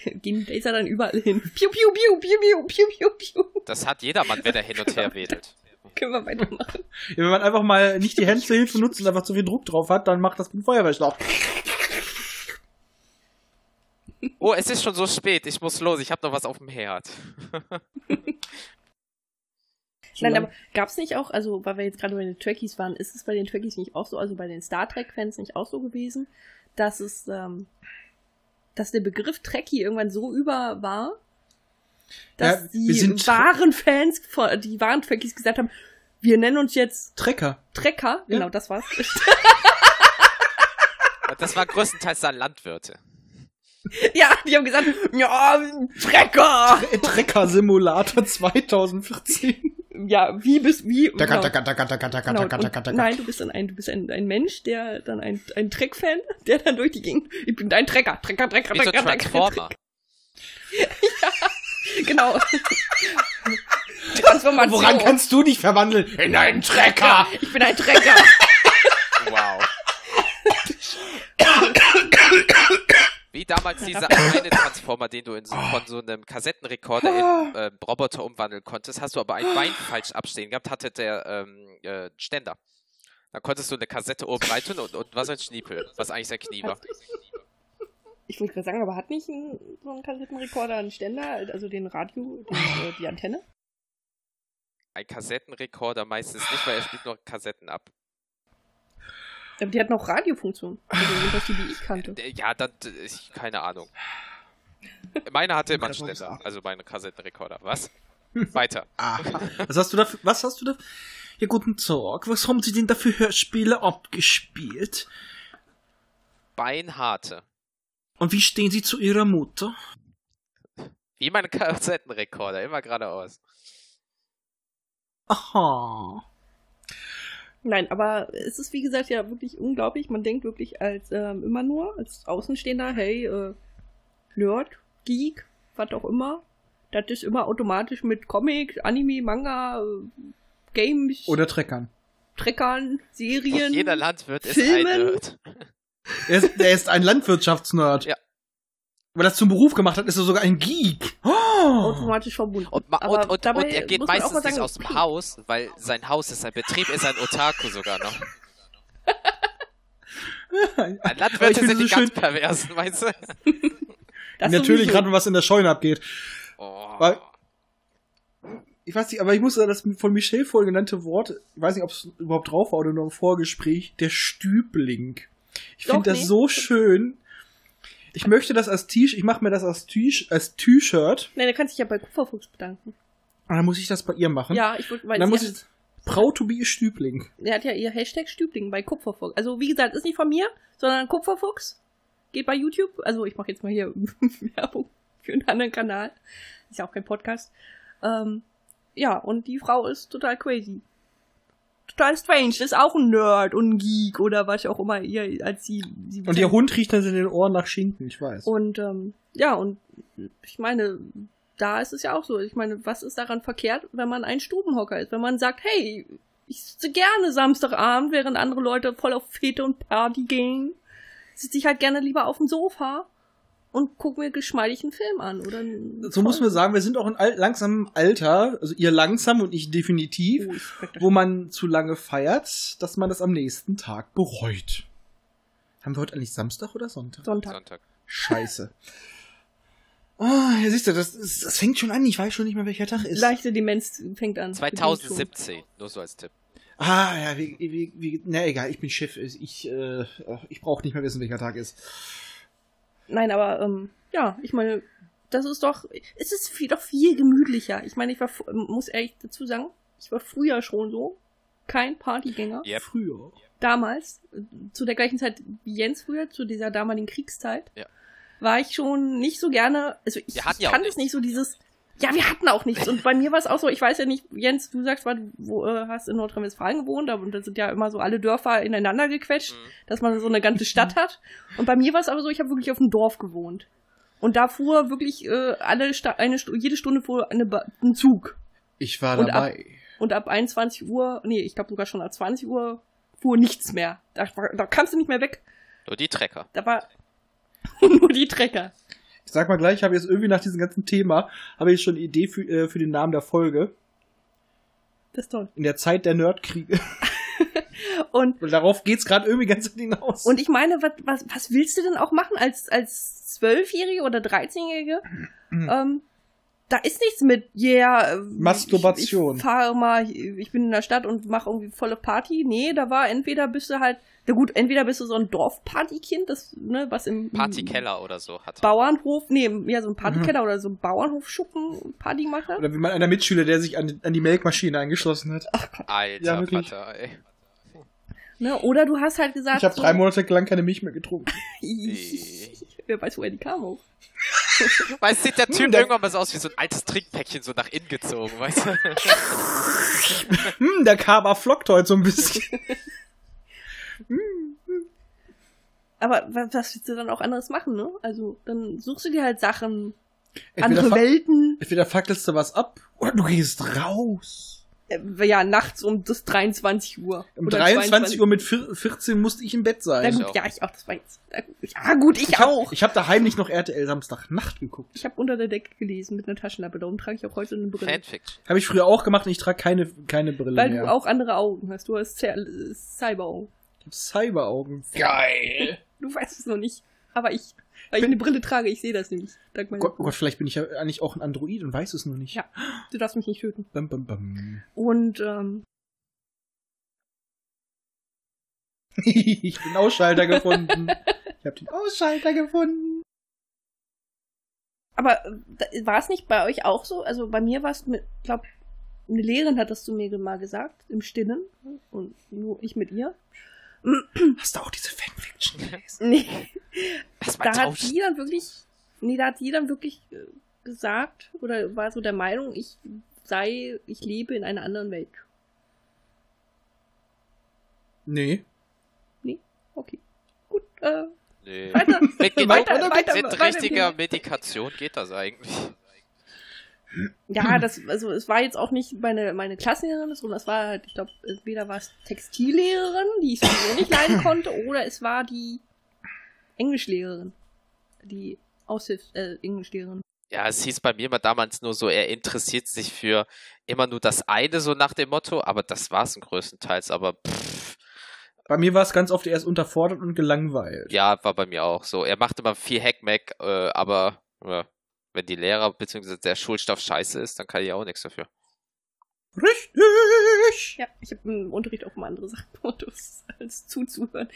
gehen die Laser dann überall hin. Piu piu piu piu piu piu piu piu. Das hat jedermann, wenn er hin und her wedelt. Können wir weitermachen. Ja, wenn man einfach mal nicht die Hände zur Hilfe nutzt und einfach zu viel Druck drauf hat, dann macht das mit dem Feuerwehrschlauch. Oh, es ist schon so spät. Ich muss los. Ich habe noch was auf dem Herd. Nein, aber gab's nicht auch, also weil wir jetzt gerade bei den Trekkies waren, ist es bei den Trekkies nicht auch so, also bei den Star Trek-Fans nicht auch so gewesen, dass es, ähm, dass der Begriff Trekkie irgendwann so über war, dass Ja, die wahren Fans, die wahren Trekkies gesagt haben, wir nennen uns jetzt Trecker. Trekker, Ja. genau das war's. Das waren größtenteils dann Landwirte. ja, die haben gesagt, ja, Trecker! Tre- Trecker-Simulator 2014. Ja, wie bist, wie, genau. Genau. Nein, du bist dann ein, du bist ein, ein Mensch, der dann ein, ein Treck-Fan, der dann durch die Gegend, ich bin dein Trecker, Trecker, Trecker, Wie so Trecker, Trecker, Transformer. Genau. Transformation. Woran kannst du dich verwandeln? In einen Trecker! Ich bin ein Trecker. Wow. Wie damals dieser eine Transformer, den du so, von so einem Kassettenrekorder in ähm, Roboter umwandeln konntest, hast du aber ein Bein falsch abstehen gehabt, hatte der ähm, äh, Ständer. Dann konntest du eine Kassette oben rein tun und, und was ein Schniepel, was eigentlich sein Knie war. Ich wollte gerade sagen, aber hat nicht ein, so ein Kassettenrekorder einen Ständer, also den Radio, den, äh, die Antenne? Ein Kassettenrekorder meistens nicht, weil er spielt nur Kassetten ab. Aber die hat noch Radiofunktion. Also jedenfalls die, die ich kannte. Äh, Ja, dann, äh, ich, keine Ahnung. Meine hatte immer einen Ständer, gesagt. also meine Kassettenrekorder. Was? Weiter. Aha. Was hast du da für, was hast du da? Ja, guten Tag. Was haben Sie denn da für Hörspiele abgespielt? Beinharte. Und wie stehen Sie zu Ihrer Mutter? Wie mein Kassettenrekorder, immer geradeaus. Aha. Nein, aber es ist wie gesagt ja wirklich unglaublich. Man denkt wirklich als ähm, immer nur, als Außenstehender, hey, äh, Nerd, Geek, was auch immer. Das ist immer automatisch mit Comic, Anime, Manga, äh, Games, Oder Treckern. Treckern, Serien. Jeder Landwirt ist Filmen. ein Nerd. Er ist, er ist ein Landwirtschaftsnerd. Ja. Weil er das zum Beruf gemacht hat, ist er sogar ein Geek. Oh. automatisch verbunden. Und, und, und, dabei und er geht meistens mal nicht sagen, aus dem. Haus, weil sein Haus ist sein Betrieb, ist ein Otaku sogar noch. Ich Landwirte sind die so ganz schön- perversen, weißt du? Das Natürlich, gerade wenn was in der Scheune abgeht. Oh. Weil- Ich weiß nicht, aber ich muss sagen, das von Michelle vorhin genannte Wort, ich weiß nicht, ob es überhaupt drauf war oder nur im Vorgespräch, der Stübling. Ich finde das nee. so schön. Ich möchte das als T-Shirt, ich mache mir das als T-Shirt. Nein, da kannst du dich ja bei Kupferfuchs bedanken. Und dann muss ich das bei ihr machen. Ja, ich wollte, weil dann muss ich. Proud to be Stübling. er hat ja ihr Hashtag Stübling bei Kupferfuchs. Also wie gesagt, ist nicht von mir, sondern Kupferfuchs. Geht bei YouTube. Also ich mache jetzt mal hier Werbung für einen anderen Kanal. Ist ja auch kein Podcast. Ähm, ja, und die Frau ist total crazy. Total strange. Ist auch ein Nerd und ein Geek oder was auch immer ihr, als sie. sie Und ihr Hund riecht dann in den Ohren nach Schinken, ich weiß. Und ähm, ja, und ich meine, da ist es ja auch so. Ich meine, was ist daran verkehrt, wenn man ein Stubenhocker ist? Wenn man sagt, hey, ich sitze gerne Samstagabend, während andere Leute voll auf Fete und Party gehen, sitze ich halt gerne lieber auf dem Sofa und gucke mir geschmeidig einen Film an. Oder einen so muss man sagen, wir sind auch in al langsamem Alter, also ihr langsam und ich definitiv, Oh, ich wo man zu lange feiert, dass man das am nächsten Tag bereut. Haben wir heute eigentlich Samstag oder Sonntag? Sonntag. Sonntag. Scheiße. Ah, ja, siehst du, das, das fängt schon an. Ich weiß schon nicht mehr, welcher Tag ist. Leichte Demenz fängt an. 2017, nur so als Tipp. Ah, ja, wie, wie, wie, na egal, ich bin Chef. Ich, äh, ich brauche nicht mehr wissen, welcher Tag ist. Nein, aber ähm, ja, ich meine, das ist doch, es ist viel, doch viel gemütlicher. Ich meine, ich war, muss ehrlich dazu sagen, ich war früher schon so, kein Partygänger. Yep. Früher. Damals, zu der gleichen Zeit wie Jens früher, zu dieser damaligen Kriegszeit, Ja. war ich schon nicht so gerne, also ich, ich kann das nicht so dieses, ja, wir hatten auch nichts. Und bei mir war es auch so, ich weiß ja nicht, Jens, du sagst, weil du wo, äh, hast in Nordrhein-Westfalen gewohnt, aber da sind ja immer so alle Dörfer ineinander gequetscht, Mhm. dass man so eine ganze Stadt hat. Und bei mir war es aber so, ich habe wirklich auf dem Dorf gewohnt. Und da fuhr wirklich äh, alle Sta eine jede Stunde fuhr eine ba ein Zug. Ich war Und ab- dabei. Und ab 21 Uhr, nee, ich glaube sogar schon ab 20 Uhr fuhr nichts mehr. Da, da kamst du nicht mehr weg. Nur die Trecker. Da war nur die Trecker. Ich sag mal gleich, ich habe jetzt irgendwie nach diesem ganzen Thema, habe ich schon eine Idee für, äh, für den Namen der Folge. Das ist toll. In der Zeit der Nerdkriege. Und, Und darauf geht's gerade irgendwie ganz hinaus. und ich meine, was, was, was willst du denn auch machen als, als Zwölfjährige oder Dreizehnjährige? ähm, da ist nichts mit, yeah, äh, Masturbation. Ich, ich fahre mal, ich bin in der Stadt und mache irgendwie volle Party. Nee, da war entweder bist du halt, na gut, entweder bist du so ein Dorfpartykind, das, ne, was im Partykeller oder so hat. Bauernhof, nee, ja, so ein Partykeller oder so ein Bauernhofschuppen Party. Oder wie mein einer Mitschüler, der sich an, an die Melkmaschine angeschlossen hat. Alter Ja. Vater, ey. Ne? Oder du hast halt gesagt, Ich habe so, drei Monate lang keine Milch mehr getrunken. Wer weiß, woher die kam auch. Weißt du, sieht der Typ Hm, der- irgendwann mal so aus wie so ein altes Trinkpäckchen, so nach innen gezogen, weißt du? Hm, der Kaba flockt heute so ein bisschen. Aber was, willst du dann auch anderes machen, ne? Also, dann suchst du dir halt Sachen, Entweder, andere Welten. entweder fackelst du was ab oder du gehst raus. Äh, ja, nachts um das 23 Uhr. Um Oder 23 Uhr mit vier- 14 musste ich im Bett Na sein. gut, auch. ja, ich auch, das war jetzt. na gut, Ja, gut, ich, Ich hab, auch. ich habe da heimlich noch RTL Samstagnacht geguckt. Ich habe unter der Decke gelesen mit einer Taschenlampe, darum trage ich auch heute eine Brille. Fanfiction. Habe ich früher auch gemacht und ich trage keine, keine Brille Weil mehr. du auch andere Augen hast. Du hast Cy- Cyberaugen. Ich hab Cyberaugen. Geil. Du weißt es noch nicht. Aber ich, weil ich eine Brille trage, ich sehe das nämlich. Dank meiner Gott, oh Gott, vielleicht bin ich ja eigentlich auch ein Android und weiß es nur nicht. Ja. Du darfst mich nicht töten. Bam, bam, bam. Und, ähm, ich bin Ausschalter gefunden. Ich habe den Ausschalter gefunden. aber äh, war es nicht bei euch auch so? Also bei mir war es mit, glaub, eine Lehrerin hat das zu mir mal gesagt, im Stillen. Und nur ich mit ihr. Hast du auch diese Fanfiction gelesen? Nee. Mal da hat die dann wirklich, nee, da hat die dann wirklich äh, gesagt oder war so der Meinung, ich sei, ich lebe in einer anderen Welt. Nee. Okay. Gut, äh, Nee. weiter. Mit, Weiter, weiter, weiter, mit weiter, richtiger weiter. Medikation geht das eigentlich. Ja, das, also es war jetzt auch nicht meine, meine Klassenlehrerin, sondern es war halt, ich glaube, entweder war es Textillehrerin, die ich sowieso nicht leiden konnte, oder es war die Englischlehrerin. Die Aushilfs, äh, Englischlehrerin. Ja, es hieß bei mir mal damals nur so, er interessiert sich für immer nur das eine, so nach dem Motto, aber das war es größtenteils, aber pff, Bei mir war es ganz oft erst unterfordert und gelangweilt. ja, war bei mir auch so. Er machte immer viel Hackmack, äh, aber ja, wenn die Lehrer bzw. der Schulstoff scheiße ist, dann kann ich auch nichts dafür. Richtig! Ja, ich habe im Unterricht auch mal andere Sachen gemacht, als- zuzuhören.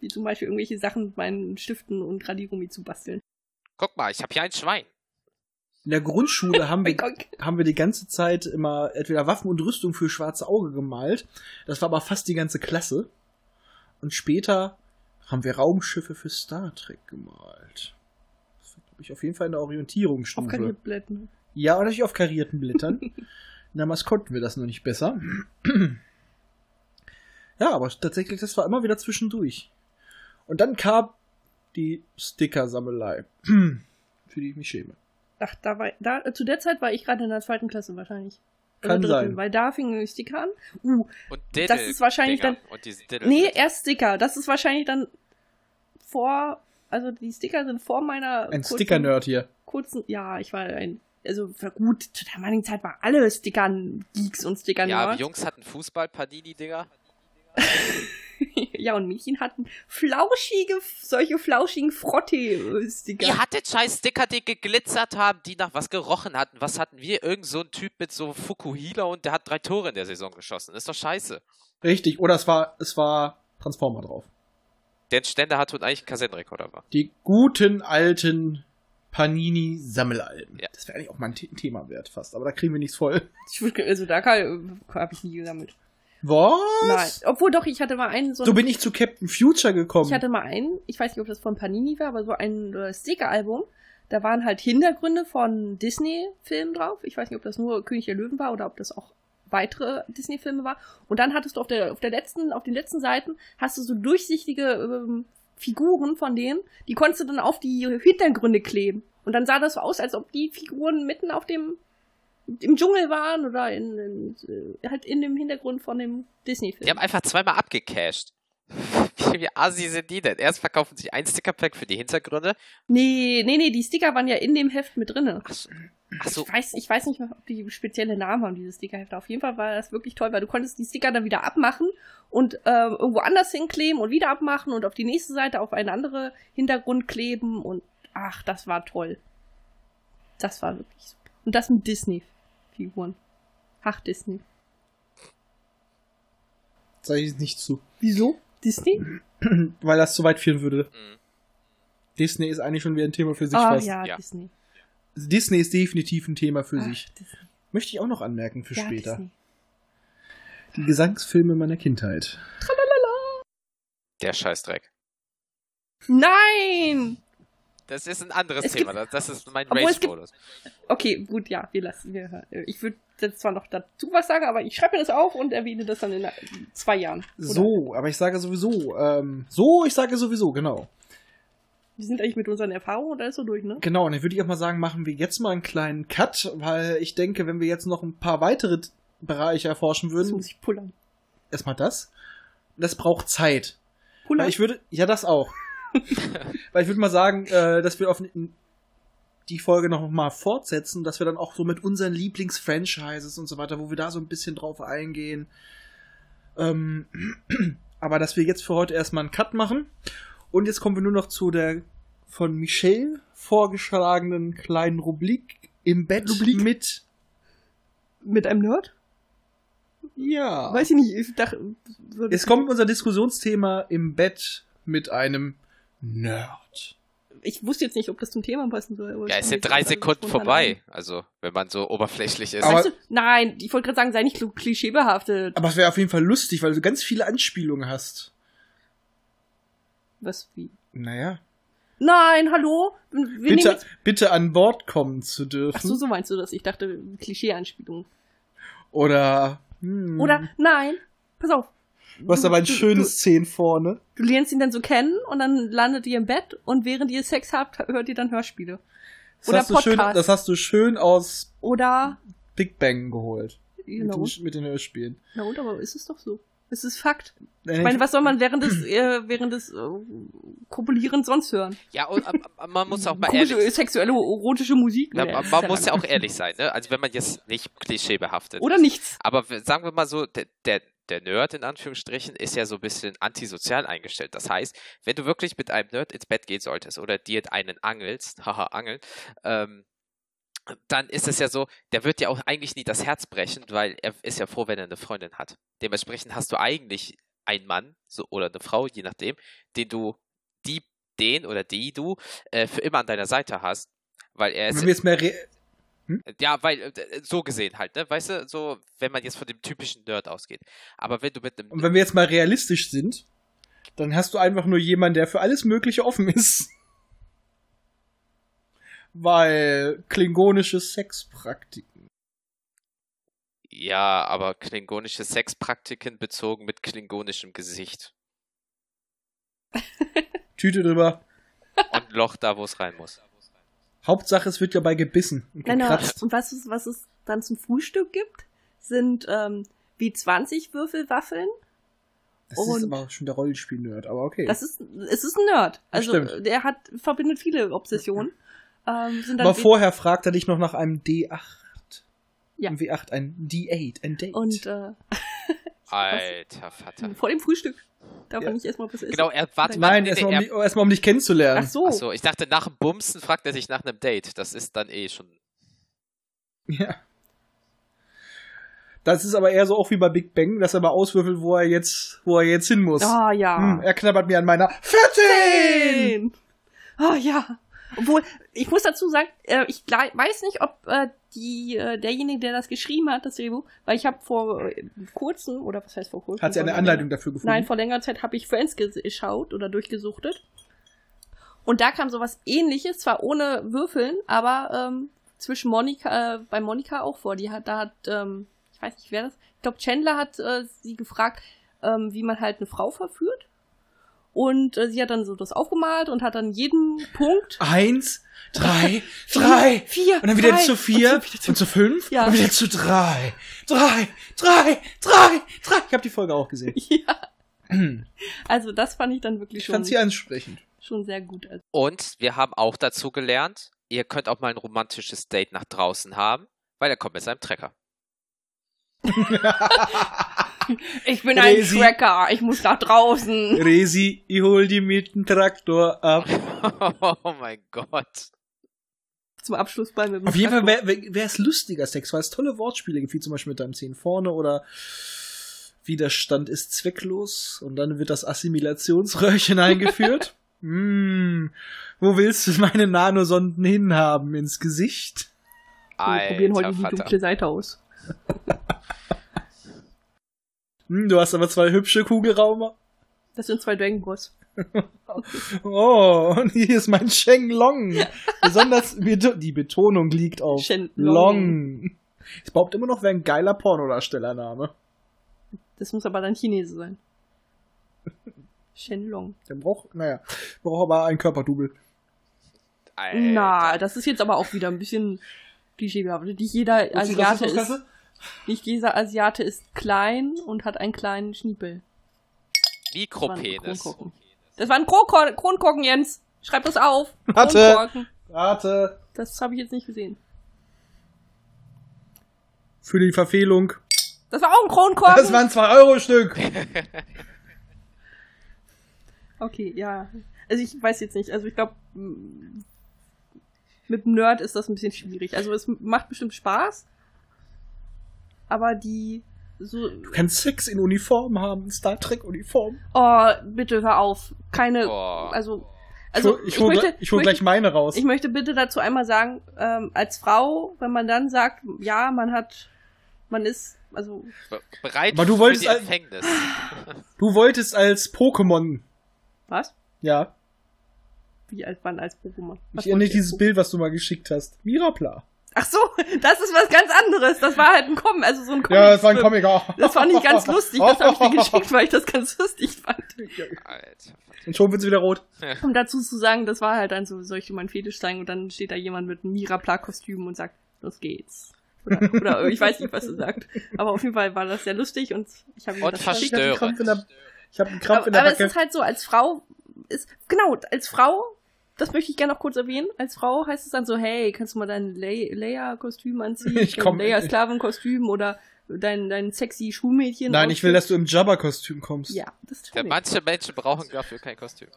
Wie zum Beispiel irgendwelche Sachen mit meinen Stiften und Radiergummi zu basteln. Guck mal, ich habe hier ein Schwein. In der Grundschule haben wir, haben wir die ganze Zeit immer entweder Waffen und Rüstung für schwarze Auge gemalt. Das war aber fast die ganze Klasse. Und später haben wir Raumschiffe für Star Trek gemalt. Ich, auf jeden Fall in der Auf Orientierungsstufe. Karrierblättern. Ja, und natürlich auf karierten Blättern. Damals konnten wir das noch nicht besser. ja, aber tatsächlich, das war immer wieder zwischendurch. Und dann kam die Sticker-Sammelei. für die ich mich schäme. Ach, da war, da, zu der Zeit war ich gerade in der zweiten Klasse wahrscheinlich. Oder Kann dritten, sein. Weil da fingen die Sticker an. Uh, Und Das ist wahrscheinlich Diddle- dann- Und diese Diddle- nee, erst Sticker. Das ist wahrscheinlich dann vor, also die Sticker sind vor meiner Ein kurzen- Sticker-Nerd hier. kurzen, ja, ich war ein, also für gut, zu der damaligen Zeit war alle Sticker Geeks und Sticker Ja, Nerds. Jungs hatten Fußball, Panini-Dinger. ja, und Mädchen hatten flauschige, solche flauschigen Frotte-Sticker. Ihr hattet scheiß Sticker, die geglitzert haben, die nach was gerochen hatten. Was hatten wir? Irgend so ein Typ mit so Fukuhila und der hat drei Tore in der Saison geschossen. Ist doch scheiße. Richtig, oder es war, es war Transformer drauf. Der einen Ständer hatte und eigentlich ein Kassettenrekorder war. Die guten alten Panini-Sammelalben. Ja. Das wäre eigentlich auch mal ein The Thema wert fast, aber da kriegen wir nichts voll. Ich würd- also da habe ich nie gesammelt. Was? Nein. Obwohl doch, ich hatte mal einen so So bin ich zu Captain Future gekommen. Ich hatte mal einen, ich weiß nicht, ob das von Panini war, aber so ein äh, Sticker-Album. Da waren halt Hintergründe von Disney-Filmen drauf. Ich weiß nicht, ob das nur König der Löwen war oder ob das auch weitere Disney-Filme war. Und dann hattest du auf der, auf der letzten, auf den letzten Seiten hast du so durchsichtige ähm, Figuren von denen, die konntest du dann auf die Hintergründe kleben. Und dann sah das so aus, als ob die Figuren mitten auf dem im Dschungel waren oder in, in äh, halt in dem Hintergrund von dem Die Disney-Film. haben einfach zweimal abgecasht. Wie Wie assi sind die denn? Erst verkaufen sie ein Stickerpack für die Hintergründe. Nee, nee, nee, die Sticker waren ja in dem Heft mit drinne. Ach so. Ach so. Ich weiß, ich weiß nicht mehr, ob die spezielle Namen haben, diese Stickerhefte. Auf jeden Fall war das wirklich toll, weil du konntest die Sticker dann wieder abmachen und ähm, irgendwo anders hinkleben und wieder abmachen und auf die nächste Seite auf einen anderen Hintergrund kleben und ach, das war toll. Das war wirklich super. Und das mit Disney-Figuren. Ach, Disney. Sag ich nicht zu. Wieso? Disney? Weil das zu weit führen würde. Mhm. Disney ist eigentlich schon wieder ein Thema für sich Ah, fast. ja, Ja. Disney. Disney ist definitiv ein Thema für Ach, sich. Disney. Möchte ich auch noch anmerken für Ja, später. Disney. Die Gesangsfilme meiner Kindheit. Der Scheißdreck. Nein! Das ist ein anderes Es gibt- Thema. Das, das ist mein gibt- Rage-Modus. Okay, gut, ja, wir lassen. Wir, ich würde jetzt zwar noch dazu was sagen, aber ich schreibe mir das auf und erwähne das dann in zwei Jahren. Oder? So, aber ich sage sowieso, ähm, so, ich sage sowieso, genau. Wir sind eigentlich mit unseren Erfahrungen und alles so durch, ne? Genau, und dann würde ich auch mal sagen, machen wir jetzt mal einen kleinen Cut, weil ich denke, wenn wir jetzt noch ein paar weitere Bereiche erforschen Das würden, muss ich pullern. erstmal das. Das braucht Zeit. Pullern? Weil ich würde, ja, das auch. weil ich würde mal sagen, äh, dass wir auf die Folge noch mal fortsetzen, dass wir dann auch so mit unseren Lieblingsfranchises und so weiter, wo wir da so ein bisschen drauf eingehen. Ähm, aber dass wir jetzt für heute erstmal einen Cut machen. Und jetzt kommen wir nur noch zu der von Michelle vorgeschlagenen kleinen Rubrik im Bett Rubrik? mit. Mit einem Nerd? Ja. Weiß ich nicht. Ich dachte, würde- Es kommt unser Diskussionsthema im Bett mit einem Nerd. Ich wusste jetzt nicht, ob das zum Thema passen soll. aber Ja, es sind jetzt drei Sekunden vorbei. Also, wenn man so oberflächlich ist. Aber- Weißt du, nein, ich wollte gerade sagen, sei nicht klischeebehaftet. Aber es wäre auf jeden Fall lustig, weil du ganz viele Anspielungen hast. Was wie? Naja. Nein, hallo? Wir Bitte, jetzt- bitte an Bord kommen zu dürfen. Ach so, so meinst du das? Ich dachte, Klischee-Anspielung. Oder. Hm, Oder, nein, pass auf. Du hast aber ein schönes Zehn vorne. Du lernst ihn dann so kennen und dann landet ihr im Bett und während ihr Sex habt, hört ihr dann Hörspiele. Das, Oder hast du schön, das hast du schön aus Oder, Big Bang geholt. na Mit, und, den, mit den Hörspielen. na und, aber ist es doch so. Es ist Fakt. Äh, Ich meine, was soll man während des, äh, während des äh, Kopulierens sonst hören? Ja, und ähm, man muss auch mal ehrlich Komische, sexuelle, erotische Musik? Nee, man, man muss ja auch ehrlich sein, ne? Also wenn man jetzt nicht klischeebehaftet Oder ist. nichts. Aber sagen wir mal so, der, der, der Nerd in Anführungsstrichen ist ja so ein bisschen antisozial eingestellt. Das heißt, wenn du wirklich mit einem Nerd ins Bett gehen solltest oder dir einen angelst, haha, angeln, ähm, dann ist es ja so, der wird dir auch eigentlich nie das Herz brechen, weil er ist ja froh, wenn er eine Freundin hat. Dementsprechend hast du eigentlich einen Mann so, oder eine Frau, je nachdem, den du, die, den oder die du äh, für immer an deiner Seite hast, weil er ist Wenn wir jetzt mehr re ja, weil, äh, so gesehen halt, ne? Weißt du, so, wenn man jetzt von dem typischen Nerd ausgeht. Aber wenn du mit einem. Und wenn wir jetzt mal realistisch sind, dann hast du einfach nur jemanden, der für alles Mögliche offen ist. Weil klingonische Sexpraktiken. Ja, aber klingonische Sexpraktiken bezogen mit klingonischem Gesicht. Tüte drüber. Und Loch da, wo es rein muss. Hauptsache, es wird dabei gebissen und Nein, und was es, was es dann zum Frühstück gibt, sind ähm, wie 20 Würfelwaffeln. Das ist und- aber auch schon der Rollenspiel-Nerd, aber okay. Das ist, es ist ein Nerd. Also Stimmt. der hat verbindet viele Obsessionen. Ähm, sind dann aber vorher fragt er dich noch nach einem D8. Ja. Ein W8, ein D8, ein Date. und äh, Alter Vater. vor dem Frühstück darf Ja. nicht erstmal was essen. Genau, er wartet Nein, erstmal um, er- dich- erstmal um dich kennenzulernen. Ach so. Achso, ich dachte, nach dem Bumsen fragt er sich nach einem Date. Das ist dann eh schon. Ja. Das ist aber eher so auch wie bei Big Bang, dass er mal auswürfelt, wo er jetzt, wo er jetzt hin muss. Ah ja. Hm, er knabbert mir an meiner 14! Ah ja. Obwohl, ich muss dazu sagen, äh, ich weiß nicht, ob äh, die, äh, derjenige, der das geschrieben hat, das Drehbuch, weil ich habe vor äh, kurzem, oder was heißt vor kurzem? Hat sie eine Anleitung dafür gefunden? Nein, vor längerer Zeit habe ich Friends geschaut oder durchgesuchtet. Und da kam sowas ähnliches, zwar ohne Würfeln, aber ähm, zwischen Monika, äh, bei Monika auch vor. Die hat, da hat, ähm, ich weiß nicht, wer das, ich glaube Chandler hat äh, sie gefragt, ähm, wie man halt eine Frau verführt. Und äh, sie hat dann so das aufgemalt und hat dann jeden Punkt. Eins, drei, drei. vier, Und dann wieder drei, zu vier und zu- und zu fünf Ja. und wieder zu drei. Drei, drei, drei, drei. Ich habe die Folge auch gesehen. Ja. Also das fand ich dann wirklich Ich schon, fand sie ansprechend. schon sehr gut. Also, Und wir haben auch dazu gelernt, ihr könnt auch mal ein romantisches Date nach draußen haben, weil er kommt mit seinem Trecker. ich bin Resi. ein Tracker, ich muss nach draußen. Resi, ich hol die mit dem Traktor ab. oh mein Gott. Zum Abschluss bei mit dem Auf jeden Fall wäre wär es lustiger Sex, weil es tolle Wortspiele gibt, wie zum Beispiel mit deinem Zehn vorne oder Widerstand ist zwecklos und dann wird das Assimilationsröhrchen eingeführt. Hm, wo willst du meine Nanosonden hinhaben? Ins Gesicht? Wir probieren heute die dunkle Seite aus. Hm, du hast aber zwei hübsche Kugelraumer. Das sind zwei Dragon Balls. Oh, und hier ist mein Shenlong. Besonders beto- die Betonung liegt auf Shenlong. Long. Ich behaupte immer noch, wäre ein geiler Pornodarstellername. Das muss aber dann Chinese sein. Shenlong. Der braucht, naja, braucht aber ein Körperdouble. Alter. Na, das ist jetzt aber auch wieder ein bisschen klischeehaft. Nicht jeder Asiate ist, nicht jeder Asiate ist klein und hat einen kleinen Schniepel. War ein Mikropenis. Das war ein Kronkor Kronkorken, Jens. Schreib das auf. Warte. Kronkorken. Warte. Das habe ich jetzt nicht gesehen. Für die Verfehlung. Das war auch ein Kronkorken. Das waren zwei Euro Stück. Okay, ja. Also ich weiß jetzt nicht. Also ich glaube, mit dem Nerd ist das ein bisschen schwierig. Also es macht bestimmt Spaß. Aber die so. Du kannst Sex in Uniform haben, Star Trek Uniform. Oh, bitte hör auf. Keine. Boah. Also. Also ich hol, ich hol, möchte, ich hol möchte, gleich meine raus. Ich möchte bitte dazu einmal sagen, ähm, als Frau, wenn man dann sagt, ja, man hat, man ist, also Be- Bereit Aber du für wolltest Empfängnis. Du wolltest als Pokémon. was? Ja. Wie alt wann als Pokémon? Was Ich erinnere dieses Bild, was du mal geschickt hast. Mirapla. Ach so, das ist was ganz anderes. Das war halt ein Comic, also so ein Comic. Ja, das war ein Comic auch. Das fand ich ganz lustig, das habe ich dir geschickt, weil ich das ganz lustig fand. Alter. Und schon wird's wieder rot. Um dazu zu sagen, das war halt dann so, soll ich dir meinen Fetisch zeigen und dann steht da jemand mit einem Mirapla-Kostüm und sagt, los geht's. Oder, oder ich weiß nicht, was er sagt. Aber auf jeden Fall war das sehr lustig und ich habe Und das Ich hab geschickt. einen Krampf in der, ich hab einen Krampf Aber, in der aber es Backe. ist halt so, als Frau ist, genau, als Frau, das möchte ich gerne noch kurz erwähnen, als Frau heißt es dann so, hey, kannst du mal dein Le Leia-Kostüm anziehen? Ich dein komm- Leia-Sklaven-Kostüm oder dein, dein sexy Schulmädchen? Nein, ich will, dass du im Jabba-Kostüm kommst. Ja, das Ja, tue ich. manche Menschen brauchen dafür kein Kostüm.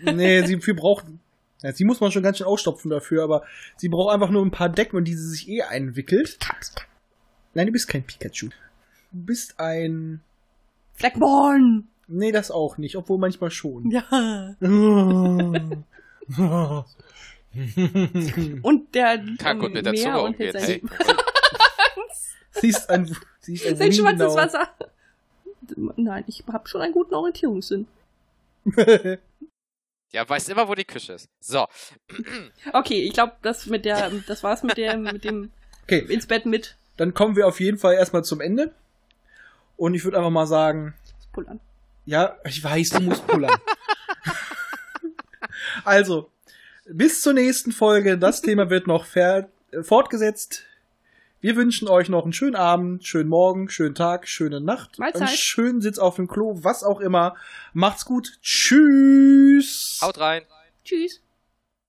Nee, sie für braucht. Ja, sie muss man schon ganz schön ausstopfen dafür, aber sie braucht einfach nur ein paar Decken und die sie sich eh einwickelt. Nein, du bist kein Pikachu. Du bist ein. Fleckborn! Nee, das auch nicht, obwohl manchmal schon. Ja. Und der gut am mit der Meer Zunge und sein, hey. sie ist ein. Sie ist ein sein Wiegenau. Wasser. Nein, ich habe schon einen guten Orientierungssinn. Ja, weißt immer, wo die Küche ist. So. Okay, ich glaube, das mit der, das war's mit der, mit dem okay, ins Bett mit dann kommen wir auf jeden Fall erstmal zum Ende. Und ich würde einfach mal sagen, Pullern. Ja, ich weiß, du musst pullern. also, bis zur nächsten Folge. Das Thema wird noch äh, fortgesetzt. Wir wünschen euch noch einen schönen Abend, schönen Morgen, schönen Tag, schöne Nacht, Mahlzeit. einen schönen Sitz auf dem Klo, was auch immer. Macht's gut. Tschüss. Haut rein. Tschüss.